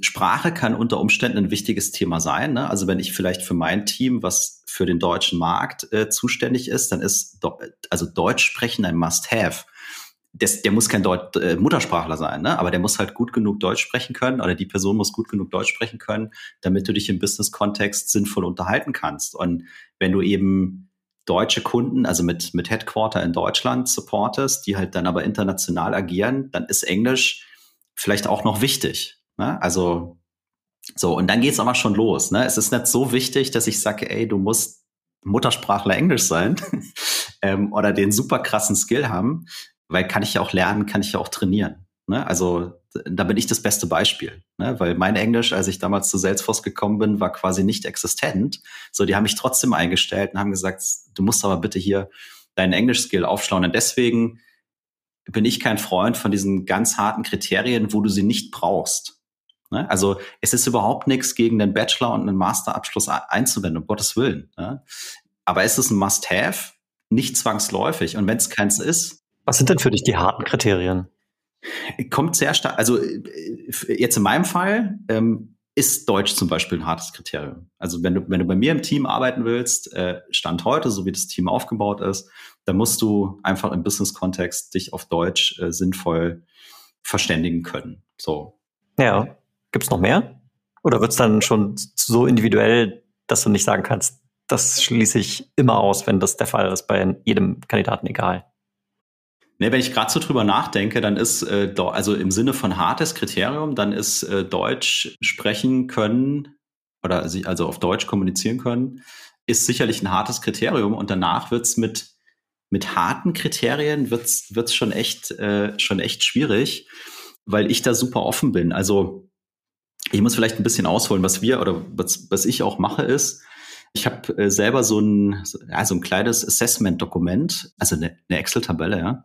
Sprache kann unter Umständen ein wichtiges Thema sein. Ne? Also wenn ich vielleicht für mein Team, was für den deutschen Markt äh, zuständig ist, dann ist also Deutsch sprechen ein Must-Have das, der muss kein Deut äh, Muttersprachler sein, ne? aber der muss halt gut genug Deutsch sprechen können oder die Person muss gut genug Deutsch sprechen können, damit du dich im Business-Kontext sinnvoll unterhalten kannst. Und wenn du eben deutsche Kunden, also mit, mit Headquarter in Deutschland supportest, die halt dann aber international agieren, dann ist Englisch vielleicht auch noch wichtig. Ne? Also so, und dann geht's aber schon los. Ne? Es ist nicht so wichtig, dass ich sage, ey, du musst Muttersprachler Englisch sein ähm, oder den super krassen Skill haben, weil kann ich ja auch lernen, kann ich ja auch trainieren. Ne? Also da bin ich das beste Beispiel, ne? weil mein Englisch, als ich damals zu Salesforce gekommen bin, war quasi nicht existent. So, die haben mich trotzdem eingestellt und haben gesagt, du musst aber bitte hier deinen Englisch-Skill aufschlauen. Und deswegen bin ich kein Freund von diesen ganz harten Kriterien, wo du sie nicht brauchst. Ne? Also es ist überhaupt nichts gegen den Bachelor und einen Masterabschluss einzuwenden, um Gottes Willen. Ne? Aber es ist ein Must-Have, nicht zwangsläufig. Und wenn es keins ist, was sind denn für dich die harten Kriterien? Kommt sehr stark, also äh, jetzt in meinem Fall ähm, ist Deutsch zum Beispiel ein hartes Kriterium. Also wenn du, wenn du bei mir im Team arbeiten willst, äh, Stand heute, so wie das Team aufgebaut ist, dann musst du einfach im Business-Kontext dich auf Deutsch äh, sinnvoll verständigen können. So. Ja. Gibt es noch mehr? Oder wird es dann schon so individuell, dass du nicht sagen kannst, das schließe ich immer aus, wenn das der Fall ist, bei jedem Kandidaten egal? Ne, wenn ich gerade so drüber nachdenke, dann ist, äh, also im Sinne von hartes Kriterium, dann ist äh, Deutsch sprechen können oder also auf Deutsch kommunizieren können, ist sicherlich ein hartes Kriterium. Und danach wird's mit, mit harten Kriterien wird's, wird's schon echt, äh, schon echt schwierig, weil ich da super offen bin. Also ich muss vielleicht ein bisschen ausholen, was wir oder was, was ich auch mache, ist, ich habe äh, selber so ein, ja, so ein kleines Assessment-Dokument, also eine, eine Excel-Tabelle, ja,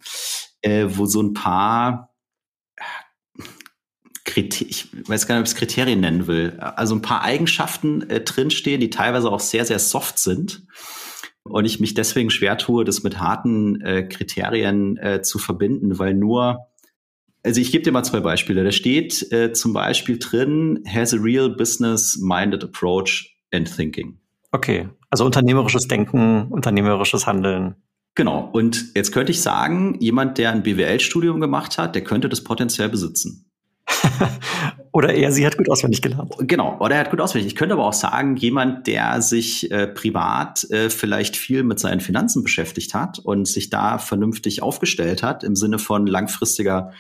äh, wo so ein paar Kriterien, ich weiß gar nicht, ob ich es Kriterien nennen will, also ein paar Eigenschaften äh, drinstehen, die teilweise auch sehr, sehr soft sind. Und ich mich deswegen schwer tue, das mit harten äh, Kriterien äh, zu verbinden, weil nur, also ich gebe dir mal zwei Beispiele. Da steht äh, zum Beispiel drin, has a real business-minded approach and thinking. Okay, also unternehmerisches Denken, unternehmerisches Handeln. Genau. Und jetzt könnte ich sagen, jemand, der ein BWL-Studium gemacht hat, der könnte das potenziell besitzen. Oder er, sie hat gut auswendig gelernt. Genau, oder er hat gut auswendig. Ich könnte aber auch sagen, jemand, der sich äh, privat äh, vielleicht viel mit seinen Finanzen beschäftigt hat und sich da vernünftig aufgestellt hat im Sinne von langfristiger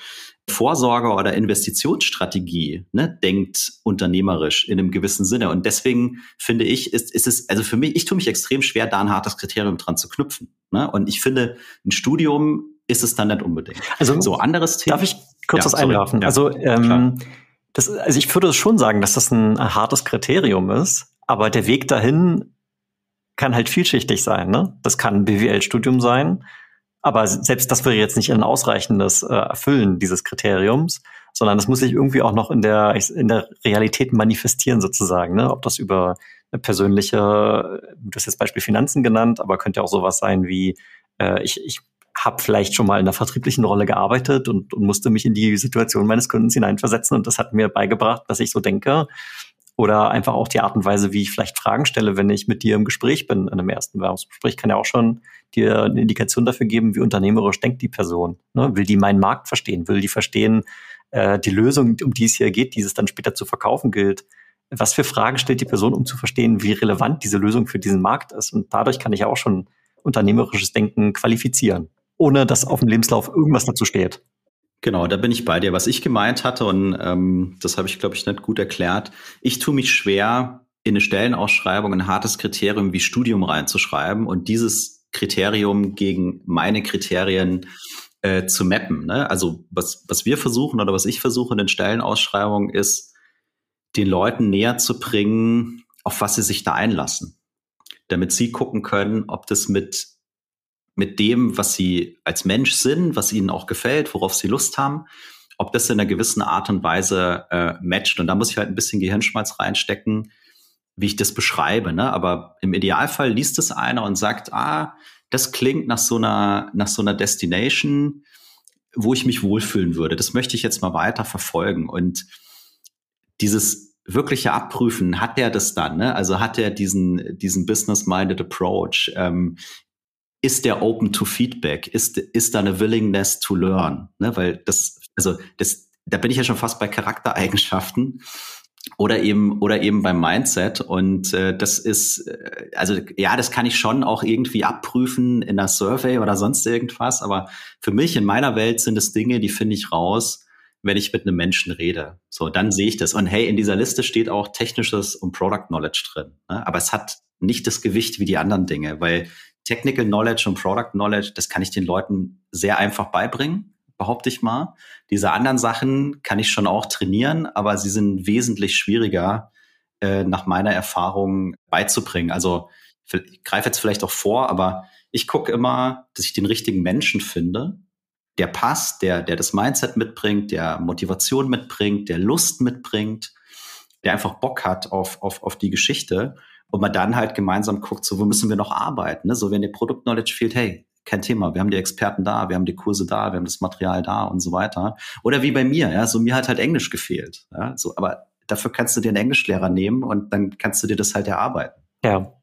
Vorsorge oder Investitionsstrategie ne, denkt unternehmerisch in einem gewissen Sinne. Und deswegen finde ich, ist, ist es, also für mich, ich tue mich extrem schwer, da ein hartes Kriterium dran zu knüpfen. Ne? Und ich finde, ein Studium ist es dann nicht unbedingt. Also so anderes Thema. Darf ich kurz ja, was einwerfen? Ja, also ähm, das, also ich würde schon sagen, dass das ein hartes Kriterium ist, aber der Weg dahin kann halt vielschichtig sein. Ne? Das kann ein BWL-Studium sein, aber selbst das wäre jetzt nicht ein ausreichendes äh, Erfüllen dieses Kriteriums, sondern das muss sich irgendwie auch noch in der, in der Realität manifestieren sozusagen. Ne? Ob das über eine persönliche, du hast jetzt Beispiel Finanzen genannt, aber könnte auch sowas sein wie, äh, ich, ich habe vielleicht schon mal in einer vertrieblichen Rolle gearbeitet und, und musste mich in die Situation meines Kundens hineinversetzen und das hat mir beigebracht, dass ich so denke. Oder einfach auch die Art und Weise, wie ich vielleicht Fragen stelle, wenn ich mit dir im Gespräch bin, in einem ersten Bewerbungsgespräch, kann ja auch schon dir eine Indikation dafür geben, wie unternehmerisch denkt die Person. Ne? Will die meinen Markt verstehen? Will die verstehen, äh, die Lösung, um die es hier geht, die es dann später zu verkaufen gilt? Was für Fragen stellt die Person, um zu verstehen, wie relevant diese Lösung für diesen Markt ist? Und dadurch kann ich auch schon unternehmerisches Denken qualifizieren, ohne dass auf dem Lebenslauf irgendwas dazu steht. Genau, da bin ich bei dir. Was ich gemeint hatte, und ähm, das habe ich, glaube ich, nicht gut erklärt, ich tue mich schwer, in eine Stellenausschreibung ein hartes Kriterium wie Studium reinzuschreiben und dieses Kriterium gegen meine Kriterien äh, zu mappen. Ne? Also was, was wir versuchen oder was ich versuche in den Stellenausschreibungen ist, den Leuten näher zu bringen, auf was sie sich da einlassen. Damit sie gucken können, ob das mit mit dem, was sie als Mensch sind, was ihnen auch gefällt, worauf sie Lust haben, ob das in einer gewissen Art und Weise äh, matcht. Und da muss ich halt ein bisschen Gehirnschmalz reinstecken, wie ich das beschreibe. Ne? Aber im Idealfall liest es einer und sagt, ah, das klingt nach so einer, nach so einer Destination, wo ich mich wohlfühlen würde. Das möchte ich jetzt mal weiter verfolgen. Und dieses wirkliche Abprüfen, hat der das dann? Ne? Also hat er diesen, diesen Business-Minded Approach? Ähm, ist der open to feedback? Ist, ist da eine willingness to learn? Ne? Weil das, also das, da bin ich ja schon fast bei Charaktereigenschaften oder eben oder eben beim Mindset. Und äh, das ist äh, also ja das kann ich schon auch irgendwie abprüfen in einer Survey oder sonst irgendwas. Aber für mich in meiner Welt sind es Dinge die finde ich raus wenn ich mit einem Menschen rede. So dann sehe ich das. Und hey in dieser Liste steht auch technisches und Product Knowledge drin ne? aber es hat nicht das Gewicht wie die anderen Dinge weil Technical Knowledge und Product Knowledge, das kann ich den Leuten sehr einfach beibringen, behaupte ich mal. Diese anderen Sachen kann ich schon auch trainieren, aber sie sind wesentlich schwieriger äh, nach meiner Erfahrung beizubringen. Also ich greife jetzt vielleicht auch vor, aber ich gucke immer, dass ich den richtigen Menschen finde, der passt, der, der das Mindset mitbringt, der Motivation mitbringt, der Lust mitbringt, der einfach Bock hat auf, auf, auf die Geschichte und man dann halt gemeinsam guckt, so wo müssen wir noch arbeiten. Ne? So wenn dir Produkt-Knowledge fehlt, hey, kein Thema, wir haben die Experten da, wir haben die Kurse da, wir haben das Material da und so weiter. Oder wie bei mir, ja, so mir hat halt Englisch gefehlt. Ja? So, aber dafür kannst du dir einen Englischlehrer nehmen und dann kannst du dir das halt erarbeiten. Ja.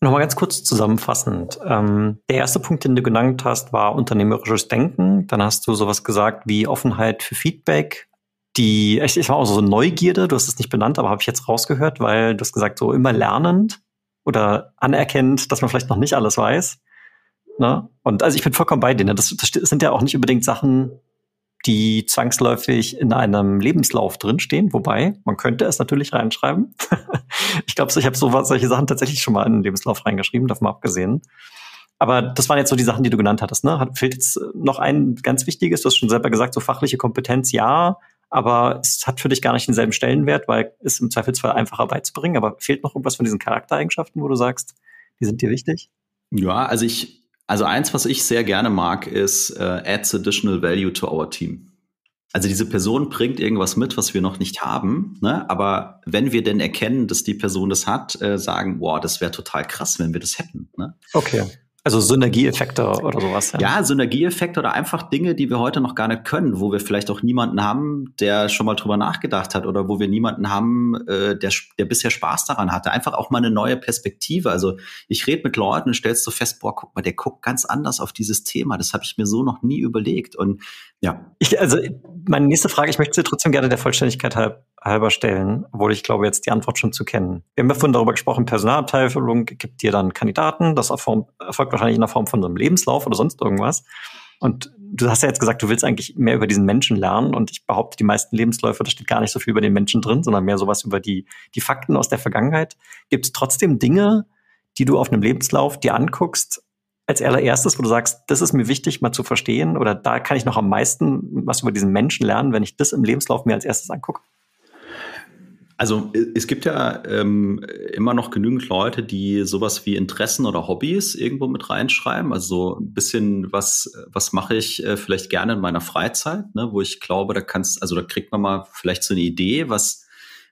Nochmal ganz kurz zusammenfassend. Ähm, der erste Punkt, den du genannt hast, war unternehmerisches Denken. Dann hast du sowas gesagt wie Offenheit für Feedback, die, ich, ich war auch so Neugierde, du hast es nicht benannt, aber habe ich jetzt rausgehört, weil du hast gesagt, so immer lernend oder anerkennend, dass man vielleicht noch nicht alles weiß. Ne? Und also ich bin vollkommen bei dir. Ne? Das, das sind ja auch nicht unbedingt Sachen, die zwangsläufig in einem Lebenslauf drinstehen, wobei man könnte es natürlich reinschreiben. ich glaube, ich habe so solche Sachen tatsächlich schon mal in den Lebenslauf reingeschrieben, davon abgesehen. Aber das waren jetzt so die Sachen, die du genannt hattest. Ne? Hat, fehlt jetzt noch ein ganz wichtiges, du hast schon selber gesagt, so fachliche Kompetenz, ja, aber es hat für dich gar nicht denselben Stellenwert, weil es im Zweifelsfall einfacher beizubringen. Aber fehlt noch irgendwas von diesen Charaktereigenschaften, wo du sagst, die sind dir wichtig? Ja, also ich, also eins, was ich sehr gerne mag, ist uh, adds additional value to our team. Also diese Person bringt irgendwas mit, was wir noch nicht haben, ne? aber wenn wir denn erkennen, dass die Person das hat, äh, sagen, wow, das wäre total krass, wenn wir das hätten. Ne? Okay. Also Synergieeffekte oder sowas. Ja. ja, Synergieeffekte oder einfach Dinge, die wir heute noch gar nicht können, wo wir vielleicht auch niemanden haben, der schon mal drüber nachgedacht hat oder wo wir niemanden haben, äh, der, der bisher Spaß daran hatte. Einfach auch mal eine neue Perspektive. Also ich rede mit Leuten und stellst so fest, boah, guck mal, der guckt ganz anders auf dieses Thema. Das habe ich mir so noch nie überlegt. Und ja. Ich, also meine nächste Frage, ich möchte sie trotzdem gerne der Vollständigkeit halb, halber stellen, obwohl ich glaube, jetzt die Antwort schon zu kennen. Wir haben ja vorhin darüber gesprochen, Personalabteilung gibt dir dann Kandidaten, das erfolgt wahrscheinlich in der Form von so einem Lebenslauf oder sonst irgendwas. Und du hast ja jetzt gesagt, du willst eigentlich mehr über diesen Menschen lernen und ich behaupte, die meisten Lebensläufe, da steht gar nicht so viel über den Menschen drin, sondern mehr sowas über die, die Fakten aus der Vergangenheit. Gibt es trotzdem Dinge, die du auf einem Lebenslauf dir anguckst, als allererstes, wo du sagst, das ist mir wichtig, mal zu verstehen oder da kann ich noch am meisten was über diesen Menschen lernen, wenn ich das im Lebenslauf mir als erstes angucke? Also es gibt ja ähm, immer noch genügend Leute, die sowas wie Interessen oder Hobbys irgendwo mit reinschreiben. Also so ein bisschen, was, was mache ich äh, vielleicht gerne in meiner Freizeit, ne, wo ich glaube, da kannst, also da kriegt man mal vielleicht so eine Idee, was,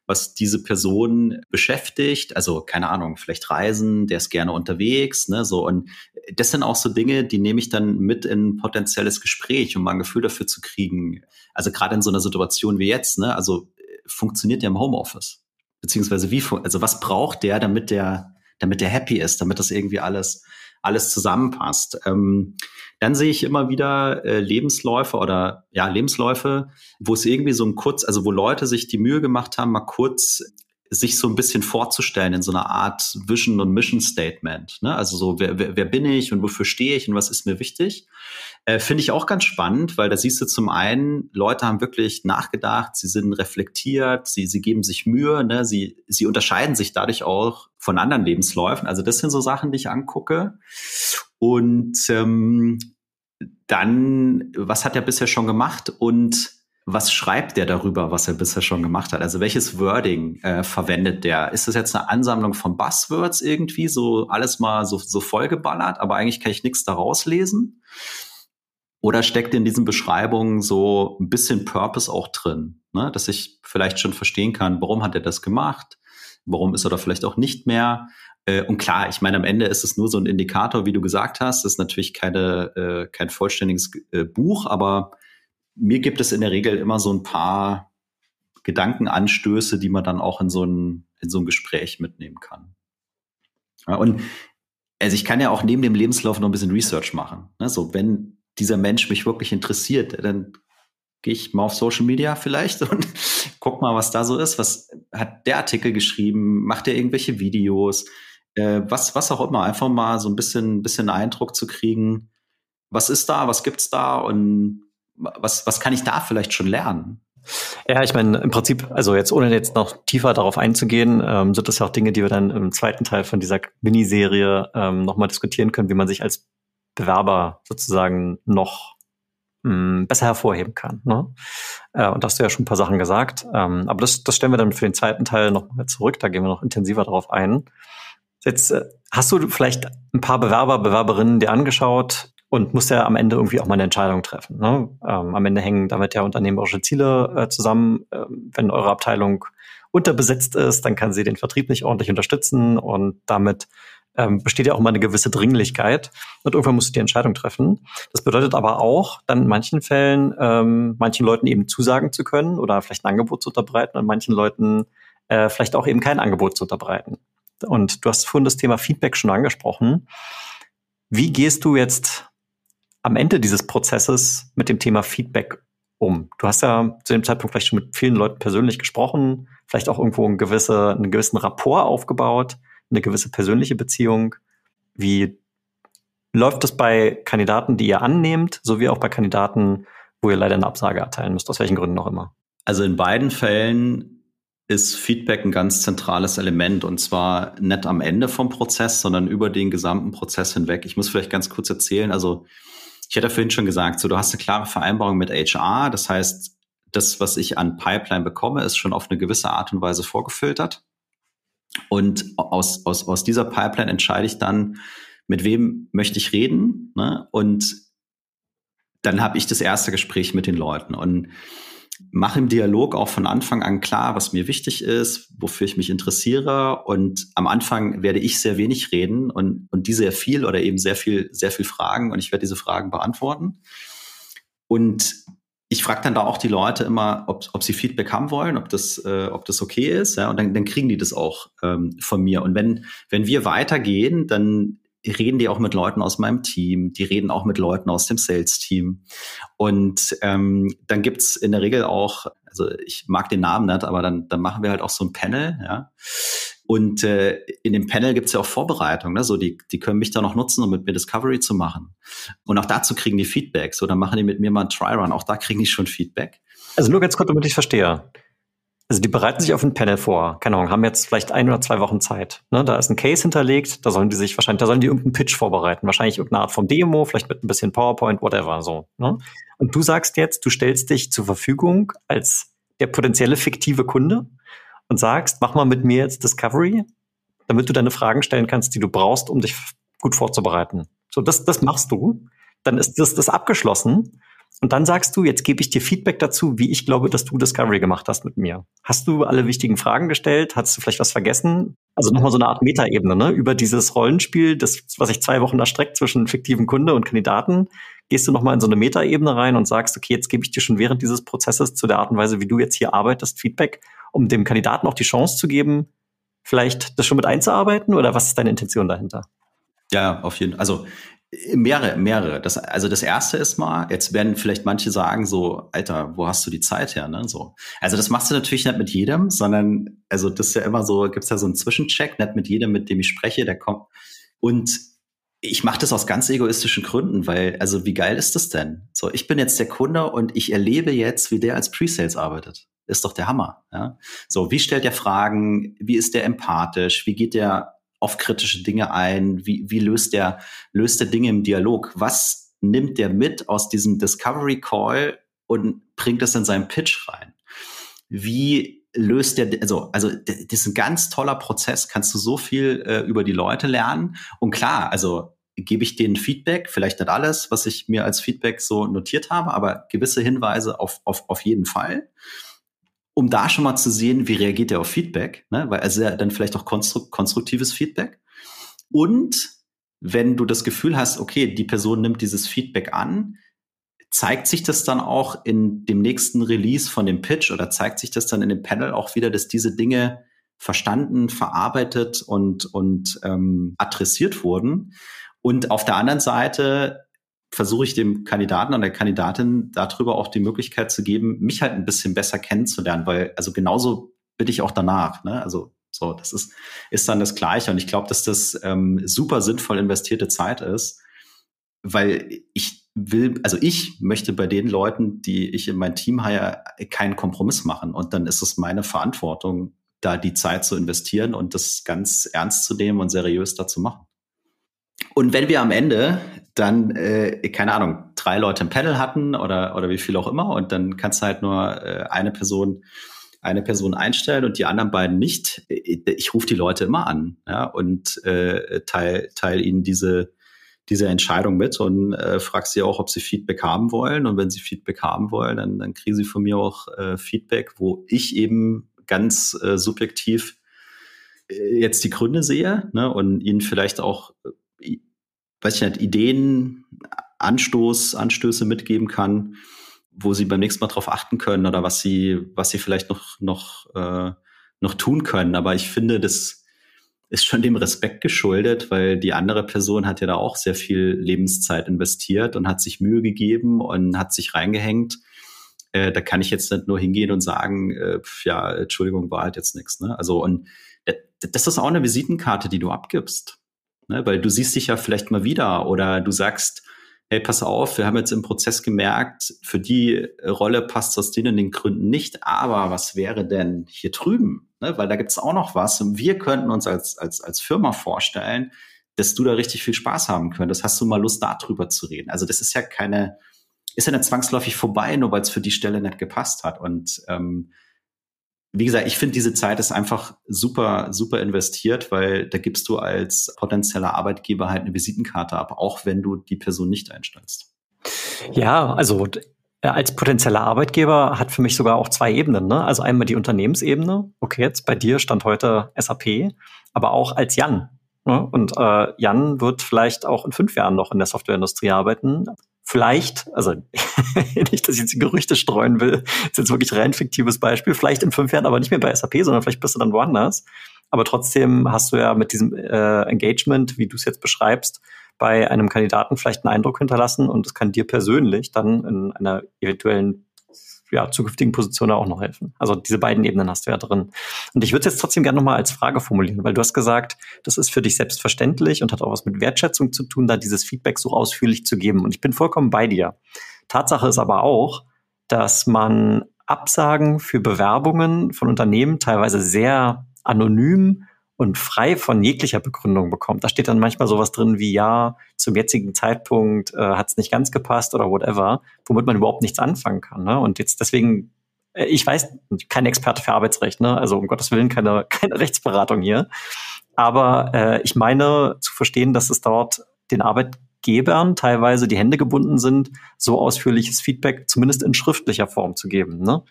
was diese Person beschäftigt. Also keine Ahnung, vielleicht Reisen, der ist gerne unterwegs, ne, so und das sind auch so Dinge, die nehme ich dann mit in ein potenzielles Gespräch, um mal ein Gefühl dafür zu kriegen. Also gerade in so einer Situation wie jetzt, ne, also funktioniert der im Homeoffice, beziehungsweise wie, also was braucht der, damit der, damit der happy ist, damit das irgendwie alles alles zusammenpasst. Ähm, dann sehe ich immer wieder äh, Lebensläufe oder ja, Lebensläufe, wo es irgendwie so ein kurz, also wo Leute sich die Mühe gemacht haben, mal kurz sich so ein bisschen vorzustellen in so einer Art Vision und Mission Statement. Ne? Also so, wer, wer, wer bin ich und wofür stehe ich und was ist mir wichtig? Äh, Finde ich auch ganz spannend, weil da siehst du zum einen, Leute haben wirklich nachgedacht, sie sind reflektiert, sie, sie geben sich Mühe, ne? sie, sie unterscheiden sich dadurch auch von anderen Lebensläufen. Also das sind so Sachen, die ich angucke. Und ähm, dann, was hat er bisher schon gemacht und was schreibt der darüber, was er bisher schon gemacht hat? Also welches Wording äh, verwendet der? Ist das jetzt eine Ansammlung von Buzzwords irgendwie, so alles mal so, so vollgeballert, aber eigentlich kann ich nichts daraus lesen? Oder steckt in diesen Beschreibungen so ein bisschen Purpose auch drin, ne? dass ich vielleicht schon verstehen kann, warum hat er das gemacht? Warum ist er da vielleicht auch nicht mehr? Äh, und klar, ich meine, am Ende ist es nur so ein Indikator, wie du gesagt hast. Das ist natürlich keine, äh, kein vollständiges äh, Buch, aber mir gibt es in der Regel immer so ein paar Gedankenanstöße, die man dann auch in so ein, in so ein Gespräch mitnehmen kann. Ja, und also ich kann ja auch neben dem Lebenslauf noch ein bisschen Research machen. Ne? So, wenn dieser Mensch mich wirklich interessiert, dann gehe ich mal auf Social Media vielleicht und guck mal, was da so ist. Was hat der Artikel geschrieben? Macht er irgendwelche Videos? Äh, was, was auch immer. Einfach mal so ein bisschen, bisschen Eindruck zu kriegen. Was ist da? Was gibt's da? Und was, was kann ich da vielleicht schon lernen? Ja, ich meine, im Prinzip, also jetzt ohne jetzt noch tiefer darauf einzugehen, ähm, sind das ja auch Dinge, die wir dann im zweiten Teil von dieser Miniserie ähm, nochmal diskutieren können, wie man sich als Bewerber sozusagen noch mh, hm, besser hervorheben kann. Ne? Äh, und da hast du ja schon ein paar Sachen gesagt. Ähm, aber das, das stellen wir dann für den zweiten Teil nochmal zurück, da gehen wir noch intensiver darauf ein. Jetzt äh, hast du vielleicht ein paar Bewerber, Bewerberinnen dir angeschaut, und muss ja am Ende irgendwie auch mal eine Entscheidung treffen. Ne? Ähm, am Ende hängen damit ja unternehmerische Ziele äh, zusammen. Ähm, wenn eure Abteilung unterbesetzt ist, dann kann sie den Vertrieb nicht ordentlich unterstützen und damit ähm, besteht ja auch mal eine gewisse Dringlichkeit und irgendwann musst du die Entscheidung treffen. Das bedeutet aber auch, dann in manchen Fällen ähm, manchen Leuten eben zusagen zu können oder vielleicht ein Angebot zu unterbreiten und manchen Leuten äh, vielleicht auch eben kein Angebot zu unterbreiten. Und du hast vorhin das Thema Feedback schon angesprochen. Wie gehst du jetzt am Ende dieses Prozesses mit dem Thema Feedback um? Du hast ja zu dem Zeitpunkt vielleicht schon mit vielen Leuten persönlich gesprochen, vielleicht auch irgendwo einen, gewisse, einen gewissen Rapport aufgebaut, eine gewisse persönliche Beziehung. Wie läuft das bei Kandidaten, die ihr annehmt, sowie auch bei Kandidaten, wo ihr leider eine Absage erteilen müsst, aus welchen Gründen auch immer? Also in beiden Fällen ist Feedback ein ganz zentrales Element und zwar nicht am Ende vom Prozess, sondern über den gesamten Prozess hinweg. Ich muss vielleicht ganz kurz erzählen, also ich hatte vorhin schon gesagt, so du hast eine klare Vereinbarung mit HR. Das heißt, das, was ich an Pipeline bekomme, ist schon auf eine gewisse Art und Weise vorgefiltert. Und aus, aus, aus dieser Pipeline entscheide ich dann, mit wem möchte ich reden. Ne? Und dann habe ich das erste Gespräch mit den Leuten. Und mache im Dialog auch von Anfang an klar, was mir wichtig ist, wofür ich mich interessiere. Und am Anfang werde ich sehr wenig reden und, und die sehr viel oder eben sehr viel, sehr viel fragen und ich werde diese Fragen beantworten. Und ich frage dann da auch die Leute immer, ob, ob sie Feedback haben wollen, ob das, äh, ob das okay ist. Ja, und dann, dann kriegen die das auch ähm, von mir. Und wenn, wenn wir weitergehen, dann reden die auch mit Leuten aus meinem Team, die reden auch mit Leuten aus dem Sales-Team. Und ähm, dann gibt's in der Regel auch, also ich mag den Namen nicht, aber dann, dann machen wir halt auch so ein Panel, ja. Und äh, in dem Panel gibt's ja auch Vorbereitungen, ne? so die, die können mich da noch nutzen, um mit mir Discovery zu machen. Und auch dazu kriegen die Feedback. So, dann machen die mit mir mal einen Try-Run, auch da kriegen die schon Feedback. Also nur ganz kurz, damit ich verstehe. Also die bereiten sich auf ein Panel vor. Keine Ahnung, haben jetzt vielleicht ein oder zwei Wochen Zeit. Ne, da ist ein Case hinterlegt, da sollen die sich wahrscheinlich, da sollen die irgendeinen Pitch vorbereiten. Wahrscheinlich irgendeine Art von Demo, vielleicht mit ein bisschen PowerPoint, whatever, so. Ne? Und du sagst jetzt, du stellst dich zur Verfügung als der potenzielle fiktive Kunde und sagst, mach mal mit mir jetzt Discovery, damit du deine Fragen stellen kannst, die du brauchst, um dich gut vorzubereiten. So, das, das machst du. Dann ist das, das abgeschlossen. Und dann sagst du, jetzt gebe ich dir Feedback dazu, wie ich glaube, dass du Discovery gemacht hast mit mir. Hast du alle wichtigen Fragen gestellt? Hast du vielleicht was vergessen? Also nochmal so eine Art Metaebene, ne? Über dieses Rollenspiel, das, was sich zwei Wochen erstreckt zwischen fiktiven Kunde und Kandidaten, gehst du nochmal in so eine Metaebene rein und sagst, okay, jetzt gebe ich dir schon während dieses Prozesses zu der Art und Weise, wie du jetzt hier arbeitest, Feedback, um dem Kandidaten auch die Chance zu geben, vielleicht das schon mit einzuarbeiten? Oder was ist deine Intention dahinter? Ja, auf jeden Fall. Also Mehrere, mehrere. Das, also das erste ist mal, jetzt werden vielleicht manche sagen so, Alter, wo hast du die Zeit her? Ne? So. Also das machst du natürlich nicht mit jedem, sondern, also das ist ja immer so, gibt's ja so einen Zwischencheck, nicht mit jedem, mit dem ich spreche, der kommt. Und ich mache das aus ganz egoistischen Gründen, weil, also wie geil ist das denn? So, ich bin jetzt der Kunde und ich erlebe jetzt, wie der als Pre-Sales arbeitet. Ist doch der Hammer. Ja? So, wie stellt der Fragen? Wie ist der empathisch? Wie geht der auf kritische Dinge ein? Wie, wie löst der, löst der Dinge im Dialog? Was nimmt der mit aus diesem Discovery Call und bringt das in seinen Pitch rein? Wie löst der, also, also das ist ein ganz toller Prozess, kannst du so viel äh, über die Leute lernen. Und klar, also gebe ich denen Feedback, vielleicht nicht alles, was ich mir als Feedback so notiert habe, aber gewisse Hinweise auf, auf, auf jeden Fall um da schon mal zu sehen, wie reagiert er auf Feedback, ne? weil also dann vielleicht auch konstru konstruktives Feedback. Und wenn du das Gefühl hast, okay, die Person nimmt dieses Feedback an, zeigt sich das dann auch in dem nächsten Release von dem Pitch oder zeigt sich das dann in dem Panel auch wieder, dass diese Dinge verstanden, verarbeitet und, und ähm, adressiert wurden. Und auf der anderen Seite versuche ich dem Kandidaten und der Kandidatin darüber auch die Möglichkeit zu geben, mich halt ein bisschen besser kennenzulernen, weil also genauso bin ich auch danach. Ne? Also so, das ist, ist dann das Gleiche. Und ich glaube, dass das ähm, super sinnvoll investierte Zeit ist, weil ich will, also ich möchte bei den Leuten, die ich in mein Team heier, keinen Kompromiss machen. Und dann ist es meine Verantwortung, da die Zeit zu investieren und das ganz ernst zu nehmen und seriös dazu machen. Und wenn wir am Ende dann, äh, keine Ahnung, drei Leute im Panel hatten oder, oder wie viel auch immer, und dann kannst du halt nur äh, eine Person eine Person einstellen und die anderen beiden nicht. Ich rufe die Leute immer an ja, und äh, teile teil ihnen diese, diese Entscheidung mit und äh, frage sie auch, ob sie Feedback haben wollen. Und wenn sie Feedback haben wollen, dann, dann kriegen sie von mir auch äh, Feedback, wo ich eben ganz äh, subjektiv äh, jetzt die Gründe sehe ne, und ihnen vielleicht auch weiß ich nicht, Ideen, Anstoß, Anstöße mitgeben kann, wo sie beim nächsten Mal drauf achten können oder was sie, was sie vielleicht noch, noch, äh, noch tun können. Aber ich finde, das ist schon dem Respekt geschuldet, weil die andere Person hat ja da auch sehr viel Lebenszeit investiert und hat sich Mühe gegeben und hat sich reingehängt. Äh, da kann ich jetzt nicht nur hingehen und sagen, äh, ja, Entschuldigung, war halt jetzt nichts. Ne? Also, und äh, das ist auch eine Visitenkarte, die du abgibst. Ne? Weil du siehst dich ja vielleicht mal wieder oder du sagst, hey, pass auf, wir haben jetzt im Prozess gemerkt, für die Rolle passt aus den und den Gründen nicht, aber was wäre denn hier drüben? Ne? Weil da gibt es auch noch was und wir könnten uns als, als, als Firma vorstellen, dass du da richtig viel Spaß haben könntest. Hast du mal Lust, darüber zu reden? Also das ist ja keine, ist ja nicht zwangsläufig vorbei, nur weil es für die Stelle nicht gepasst hat. Und ähm, wie gesagt, ich finde, diese Zeit ist einfach super, super investiert, weil da gibst du als potenzieller Arbeitgeber halt eine Visitenkarte ab, auch wenn du die Person nicht einstellst. Ja, also als potenzieller Arbeitgeber hat für mich sogar auch zwei Ebenen. Ne? Also einmal die Unternehmensebene. Okay, jetzt bei dir stand heute SAP, aber auch als Jan. Ne? Und äh, Jan wird vielleicht auch in fünf Jahren noch in der Softwareindustrie arbeiten. Vielleicht, also nicht, dass ich jetzt Gerüchte streuen will, ist jetzt wirklich rein fiktives Beispiel, vielleicht in fünf Jahren aber nicht mehr bei SAP, sondern vielleicht bist du dann woanders. Aber trotzdem hast du ja mit diesem äh, Engagement, wie du es jetzt beschreibst, bei einem Kandidaten vielleicht einen Eindruck hinterlassen und es kann dir persönlich dann in einer eventuellen ja, zukünftigen Position auch noch helfen. Also diese beiden Ebenen hast du ja drin. Und ich würde es jetzt trotzdem gerne nochmal als Frage formulieren, weil du hast gesagt, das ist für dich selbstverständlich und hat auch was mit Wertschätzung zu tun, da dieses Feedback so ausführlich zu geben. Und ich bin vollkommen bei dir. Tatsache ist aber auch, dass man Absagen für Bewerbungen von Unternehmen teilweise sehr anonym und frei von jeglicher Begründung bekommt. Da steht dann manchmal sowas drin wie, ja, zum jetzigen Zeitpunkt äh, hat es nicht ganz gepasst oder whatever, womit man überhaupt nichts anfangen kann. Ne? Und jetzt deswegen, äh, ich weiß, kein Experte für Arbeitsrecht, ne? also um Gottes Willen keine, keine Rechtsberatung hier. Aber äh, ich meine zu verstehen, dass es dort den Arbeitgebern teilweise die Hände gebunden sind, so ausführliches Feedback zumindest in schriftlicher Form zu geben. Ne?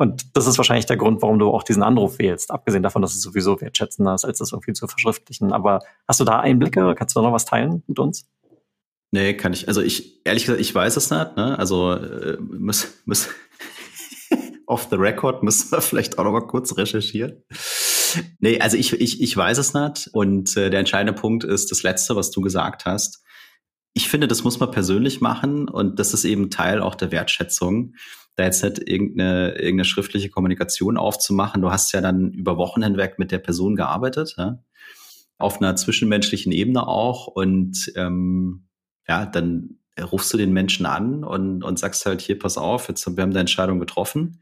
Und das ist wahrscheinlich der Grund, warum du auch diesen Anruf wählst, abgesehen davon, dass es sowieso wertschätzender ist, als das irgendwie zu verschriftlichen. Aber hast du da Einblicke? Kannst du da noch was teilen mit uns? Nee, kann ich. Also ich, ehrlich gesagt, ich weiß es nicht. Ne? Also äh, muss, muss off the record müssen wir vielleicht auch noch mal kurz recherchieren. Nee, also ich, ich, ich weiß es nicht. Und äh, der entscheidende Punkt ist das Letzte, was du gesagt hast. Ich finde, das muss man persönlich machen und das ist eben Teil auch der Wertschätzung da jetzt nicht irgendeine, irgendeine schriftliche Kommunikation aufzumachen. Du hast ja dann über Wochen hinweg mit der Person gearbeitet, ja? auf einer zwischenmenschlichen Ebene auch. Und ähm, ja, dann rufst du den Menschen an und, und sagst halt, hier, pass auf, jetzt wir haben eine Entscheidung getroffen.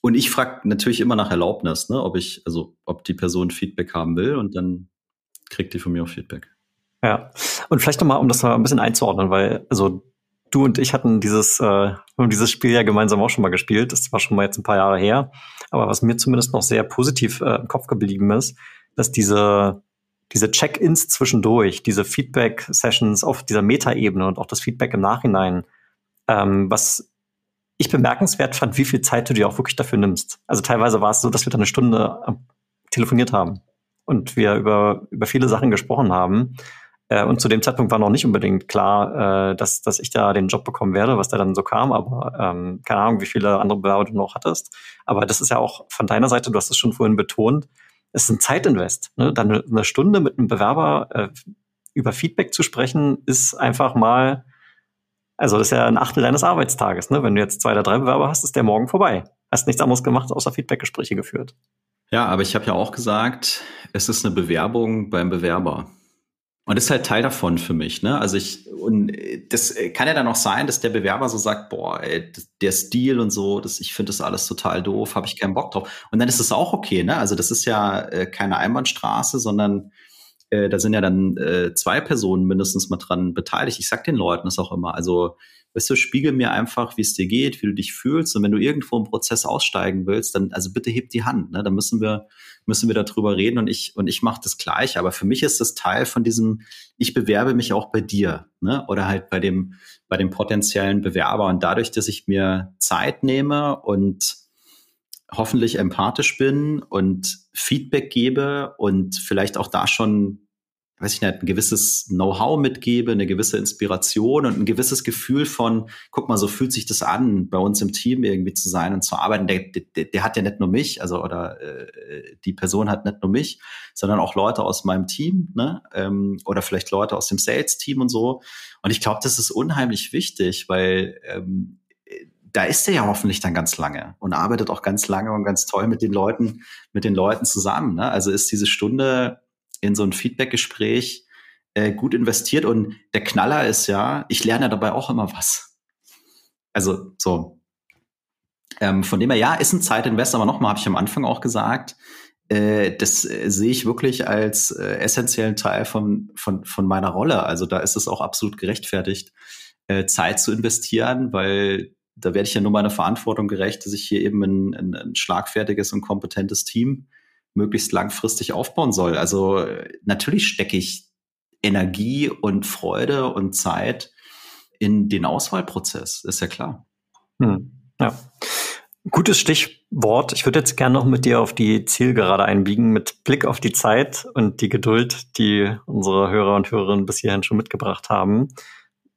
Und ich frage natürlich immer nach Erlaubnis, ne, ob ich, also ob die Person Feedback haben will und dann kriegt die von mir auch Feedback. Ja, und vielleicht nochmal, um das mal ein bisschen einzuordnen, weil, also du und ich hatten dieses, äh, dieses Spiel ja gemeinsam auch schon mal gespielt. Das war schon mal jetzt ein paar Jahre her. Aber was mir zumindest noch sehr positiv äh, im Kopf geblieben ist, dass diese, diese Check-ins zwischendurch, diese Feedback-Sessions auf dieser Metaebene und auch das Feedback im Nachhinein, ähm, was ich bemerkenswert fand, wie viel Zeit du dir auch wirklich dafür nimmst. Also teilweise war es so, dass wir da eine Stunde äh, telefoniert haben und wir über, über viele Sachen gesprochen haben. Äh, und zu dem Zeitpunkt war noch nicht unbedingt klar, äh, dass, dass ich da den Job bekommen werde, was da dann so kam. Aber ähm, keine Ahnung, wie viele andere Bewerber du noch hattest. Aber das ist ja auch von deiner Seite, du hast es schon vorhin betont, es ist ein Zeitinvest. Ne? Dann eine Stunde mit einem Bewerber äh, über Feedback zu sprechen, ist einfach mal, also das ist ja ein Achtel deines Arbeitstages. Ne? Wenn du jetzt zwei oder drei Bewerber hast, ist der morgen vorbei. Hast nichts anderes gemacht, außer Feedbackgespräche geführt. Ja, aber ich habe ja auch gesagt, es ist eine Bewerbung beim Bewerber. Und das ist halt Teil davon für mich, ne? Also ich, und das kann ja dann auch sein, dass der Bewerber so sagt, boah, ey, der Stil und so, das, ich finde das alles total doof, habe ich keinen Bock drauf. Und dann ist es auch okay, ne? Also das ist ja äh, keine Einbahnstraße, sondern äh, da sind ja dann äh, zwei Personen mindestens mal dran beteiligt. Ich sag den Leuten das auch immer. Also weißt du, spiegel mir einfach, wie es dir geht, wie du dich fühlst. Und wenn du irgendwo im Prozess aussteigen willst, dann, also bitte heb die Hand. Ne? Dann müssen wir, müssen wir darüber reden und ich, und ich mache das gleich. Aber für mich ist das Teil von diesem, ich bewerbe mich auch bei dir, ne? Oder halt bei dem, bei dem potenziellen Bewerber. Und dadurch, dass ich mir Zeit nehme und hoffentlich empathisch bin und Feedback gebe und vielleicht auch da schon weiß ich nicht, ein gewisses Know-how mitgebe, eine gewisse Inspiration und ein gewisses Gefühl von, guck mal, so fühlt sich das an, bei uns im Team irgendwie zu sein und zu arbeiten. Der, der, der hat ja nicht nur mich, also oder äh, die Person hat nicht nur mich, sondern auch Leute aus meinem Team, ne? Ähm, oder vielleicht Leute aus dem Sales-Team und so. Und ich glaube, das ist unheimlich wichtig, weil ähm, da ist er ja hoffentlich dann ganz lange und arbeitet auch ganz lange und ganz toll mit den Leuten, mit den Leuten zusammen. Ne? Also ist diese Stunde in so ein Feedback-Gespräch äh, gut investiert. Und der Knaller ist ja, ich lerne dabei auch immer was. Also so. Ähm, von dem her, ja, ist ein Zeitinvest, aber nochmal habe ich am Anfang auch gesagt, äh, das äh, sehe ich wirklich als äh, essentiellen Teil von, von, von meiner Rolle. Also da ist es auch absolut gerechtfertigt, äh, Zeit zu investieren, weil da werde ich ja nur meiner Verantwortung gerecht, dass ich hier eben ein, ein, ein schlagfertiges und kompetentes Team möglichst langfristig aufbauen soll. Also natürlich stecke ich Energie und Freude und Zeit in den Auswahlprozess, ist ja klar. Hm. Ja. Gutes Stichwort. Ich würde jetzt gerne noch mit dir auf die Zielgerade einbiegen, mit Blick auf die Zeit und die Geduld, die unsere Hörer und Hörerinnen bis hierhin schon mitgebracht haben.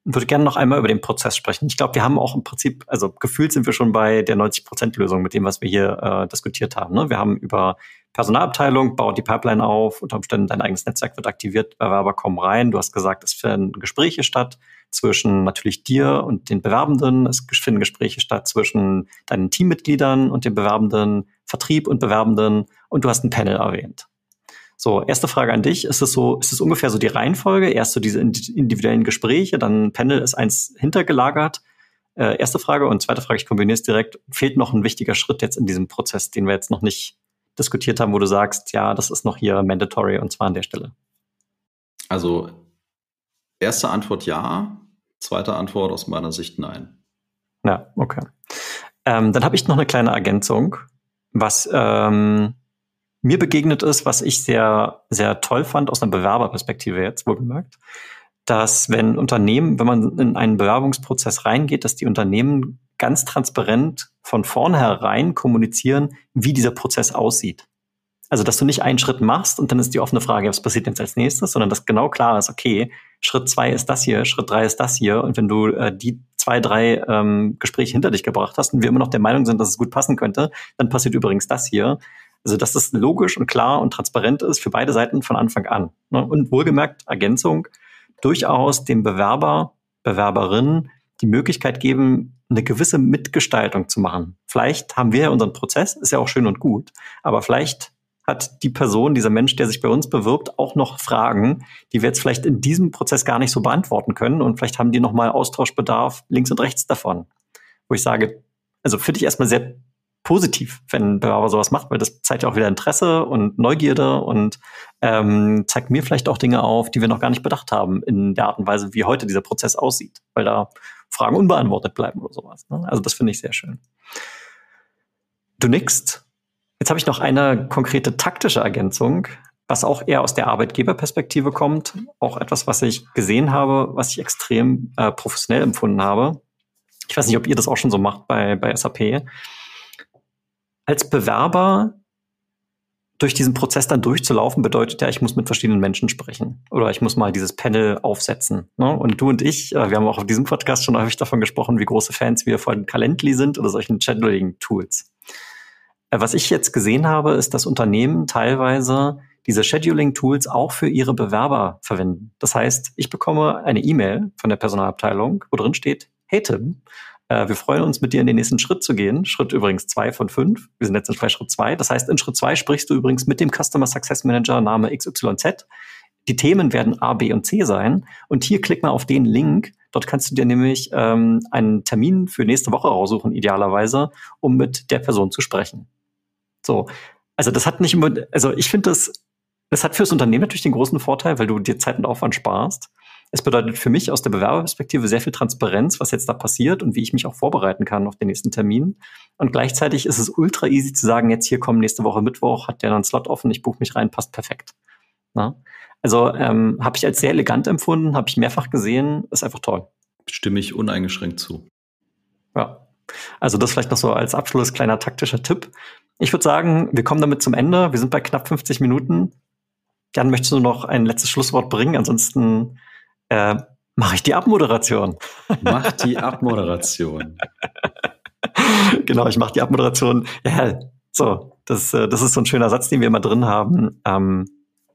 Ich würde gerne noch einmal über den Prozess sprechen. Ich glaube, wir haben auch im Prinzip, also gefühlt sind wir schon bei der 90-Prozent-Lösung mit dem, was wir hier äh, diskutiert haben. Ne? Wir haben über Personalabteilung, baut die Pipeline auf, unter Umständen dein eigenes Netzwerk wird aktiviert, Bewerber kommen rein. Du hast gesagt, es finden Gespräche statt zwischen natürlich dir und den Bewerbenden. Es finden Gespräche statt zwischen deinen Teammitgliedern und den Bewerbenden, Vertrieb und Bewerbenden. Und du hast ein Panel erwähnt. So, erste Frage an dich. Ist es so, ist es ungefähr so die Reihenfolge? Erst so diese individuellen Gespräche, dann Panel ist eins hintergelagert. Äh, erste Frage und zweite Frage, ich kombiniere es direkt. Fehlt noch ein wichtiger Schritt jetzt in diesem Prozess, den wir jetzt noch nicht diskutiert haben, wo du sagst, ja, das ist noch hier mandatory und zwar an der Stelle? Also Erste Antwort ja, zweite Antwort aus meiner Sicht nein. Ja, okay. Ähm, dann habe ich noch eine kleine Ergänzung, was ähm, mir begegnet ist, was ich sehr, sehr toll fand aus einer Bewerberperspektive jetzt, wohlgemerkt, dass wenn Unternehmen, wenn man in einen Bewerbungsprozess reingeht, dass die Unternehmen ganz transparent von vornherein kommunizieren, wie dieser Prozess aussieht. Also, dass du nicht einen Schritt machst und dann ist die offene Frage, was passiert jetzt als nächstes, sondern dass genau klar ist, okay, Schritt zwei ist das hier, Schritt drei ist das hier. Und wenn du äh, die zwei, drei ähm, Gespräche hinter dich gebracht hast und wir immer noch der Meinung sind, dass es gut passen könnte, dann passiert übrigens das hier. Also, dass das logisch und klar und transparent ist für beide Seiten von Anfang an. Ne? Und wohlgemerkt, Ergänzung, durchaus dem Bewerber, Bewerberin die Möglichkeit geben, eine gewisse Mitgestaltung zu machen. Vielleicht haben wir ja unseren Prozess, ist ja auch schön und gut, aber vielleicht hat die Person, dieser Mensch, der sich bei uns bewirbt, auch noch Fragen, die wir jetzt vielleicht in diesem Prozess gar nicht so beantworten können und vielleicht haben die nochmal Austauschbedarf links und rechts davon. Wo ich sage, also finde ich erstmal sehr positiv, wenn Bewerber sowas macht, weil das zeigt ja auch wieder Interesse und Neugierde und ähm, zeigt mir vielleicht auch Dinge auf, die wir noch gar nicht bedacht haben in der Art und Weise, wie heute dieser Prozess aussieht, weil da Fragen unbeantwortet bleiben oder sowas. Ne? Also das finde ich sehr schön. Du nickst. Jetzt habe ich noch eine konkrete taktische Ergänzung, was auch eher aus der Arbeitgeberperspektive kommt. Auch etwas, was ich gesehen habe, was ich extrem äh, professionell empfunden habe. Ich weiß nicht, ob ihr das auch schon so macht bei, bei SAP. Als Bewerber durch diesen Prozess dann durchzulaufen, bedeutet ja, ich muss mit verschiedenen Menschen sprechen oder ich muss mal dieses Panel aufsetzen. Ne? Und du und ich, äh, wir haben auch auf diesem Podcast schon häufig davon gesprochen, wie große Fans wir von Calendly sind oder solchen Scheduling-Tools. Äh, was ich jetzt gesehen habe, ist, dass Unternehmen teilweise diese Scheduling-Tools auch für ihre Bewerber verwenden. Das heißt, ich bekomme eine E-Mail von der Personalabteilung, wo drin steht, hey Tim, wir freuen uns, mit dir in den nächsten Schritt zu gehen. Schritt übrigens zwei von fünf. Wir sind jetzt in Schritt zwei. Das heißt, in Schritt zwei sprichst du übrigens mit dem Customer Success Manager Name XYZ. Die Themen werden A, B und C sein. Und hier klick mal auf den Link. Dort kannst du dir nämlich ähm, einen Termin für nächste Woche raussuchen, idealerweise, um mit der Person zu sprechen. So. Also das hat nicht immer, also ich finde das, das hat fürs Unternehmen natürlich den großen Vorteil, weil du dir Zeit und Aufwand sparst. Es bedeutet für mich aus der Bewerberperspektive sehr viel Transparenz, was jetzt da passiert und wie ich mich auch vorbereiten kann auf den nächsten Termin. Und gleichzeitig ist es ultra easy zu sagen, jetzt hier kommen nächste Woche Mittwoch, hat der dann einen Slot offen, ich buche mich rein, passt perfekt. Na? Also ähm, habe ich als sehr elegant empfunden, habe ich mehrfach gesehen, ist einfach toll. Stimme ich uneingeschränkt zu. Ja. Also das vielleicht noch so als Abschluss kleiner taktischer Tipp. Ich würde sagen, wir kommen damit zum Ende. Wir sind bei knapp 50 Minuten. Jan, möchtest du noch ein letztes Schlusswort bringen? Ansonsten äh, mache ich die Abmoderation. Mach die Abmoderation. genau, ich mache die Abmoderation. Ja, so, das, äh, das ist so ein schöner Satz, den wir immer drin haben. Ähm,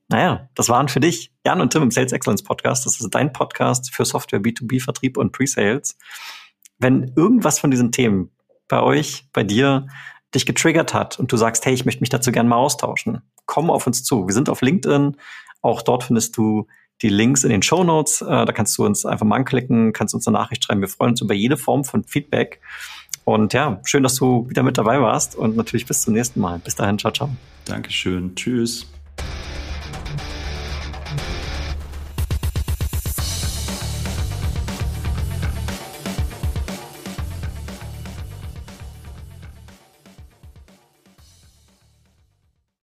naja, das waren für dich Jan und Tim im Sales Excellence Podcast. Das ist dein Podcast für Software, B2B, Vertrieb und Pre-Sales. Wenn irgendwas von diesen Themen bei euch, bei dir dich getriggert hat und du sagst, hey, ich möchte mich dazu gerne mal austauschen, komm auf uns zu. Wir sind auf LinkedIn. Auch dort findest du die Links in den Show Notes. Äh, da kannst du uns einfach mal anklicken, kannst uns eine Nachricht schreiben. Wir freuen uns über jede Form von Feedback. Und ja, schön, dass du wieder mit dabei warst und natürlich bis zum nächsten Mal. Bis dahin, ciao, ciao. Dankeschön. Tschüss.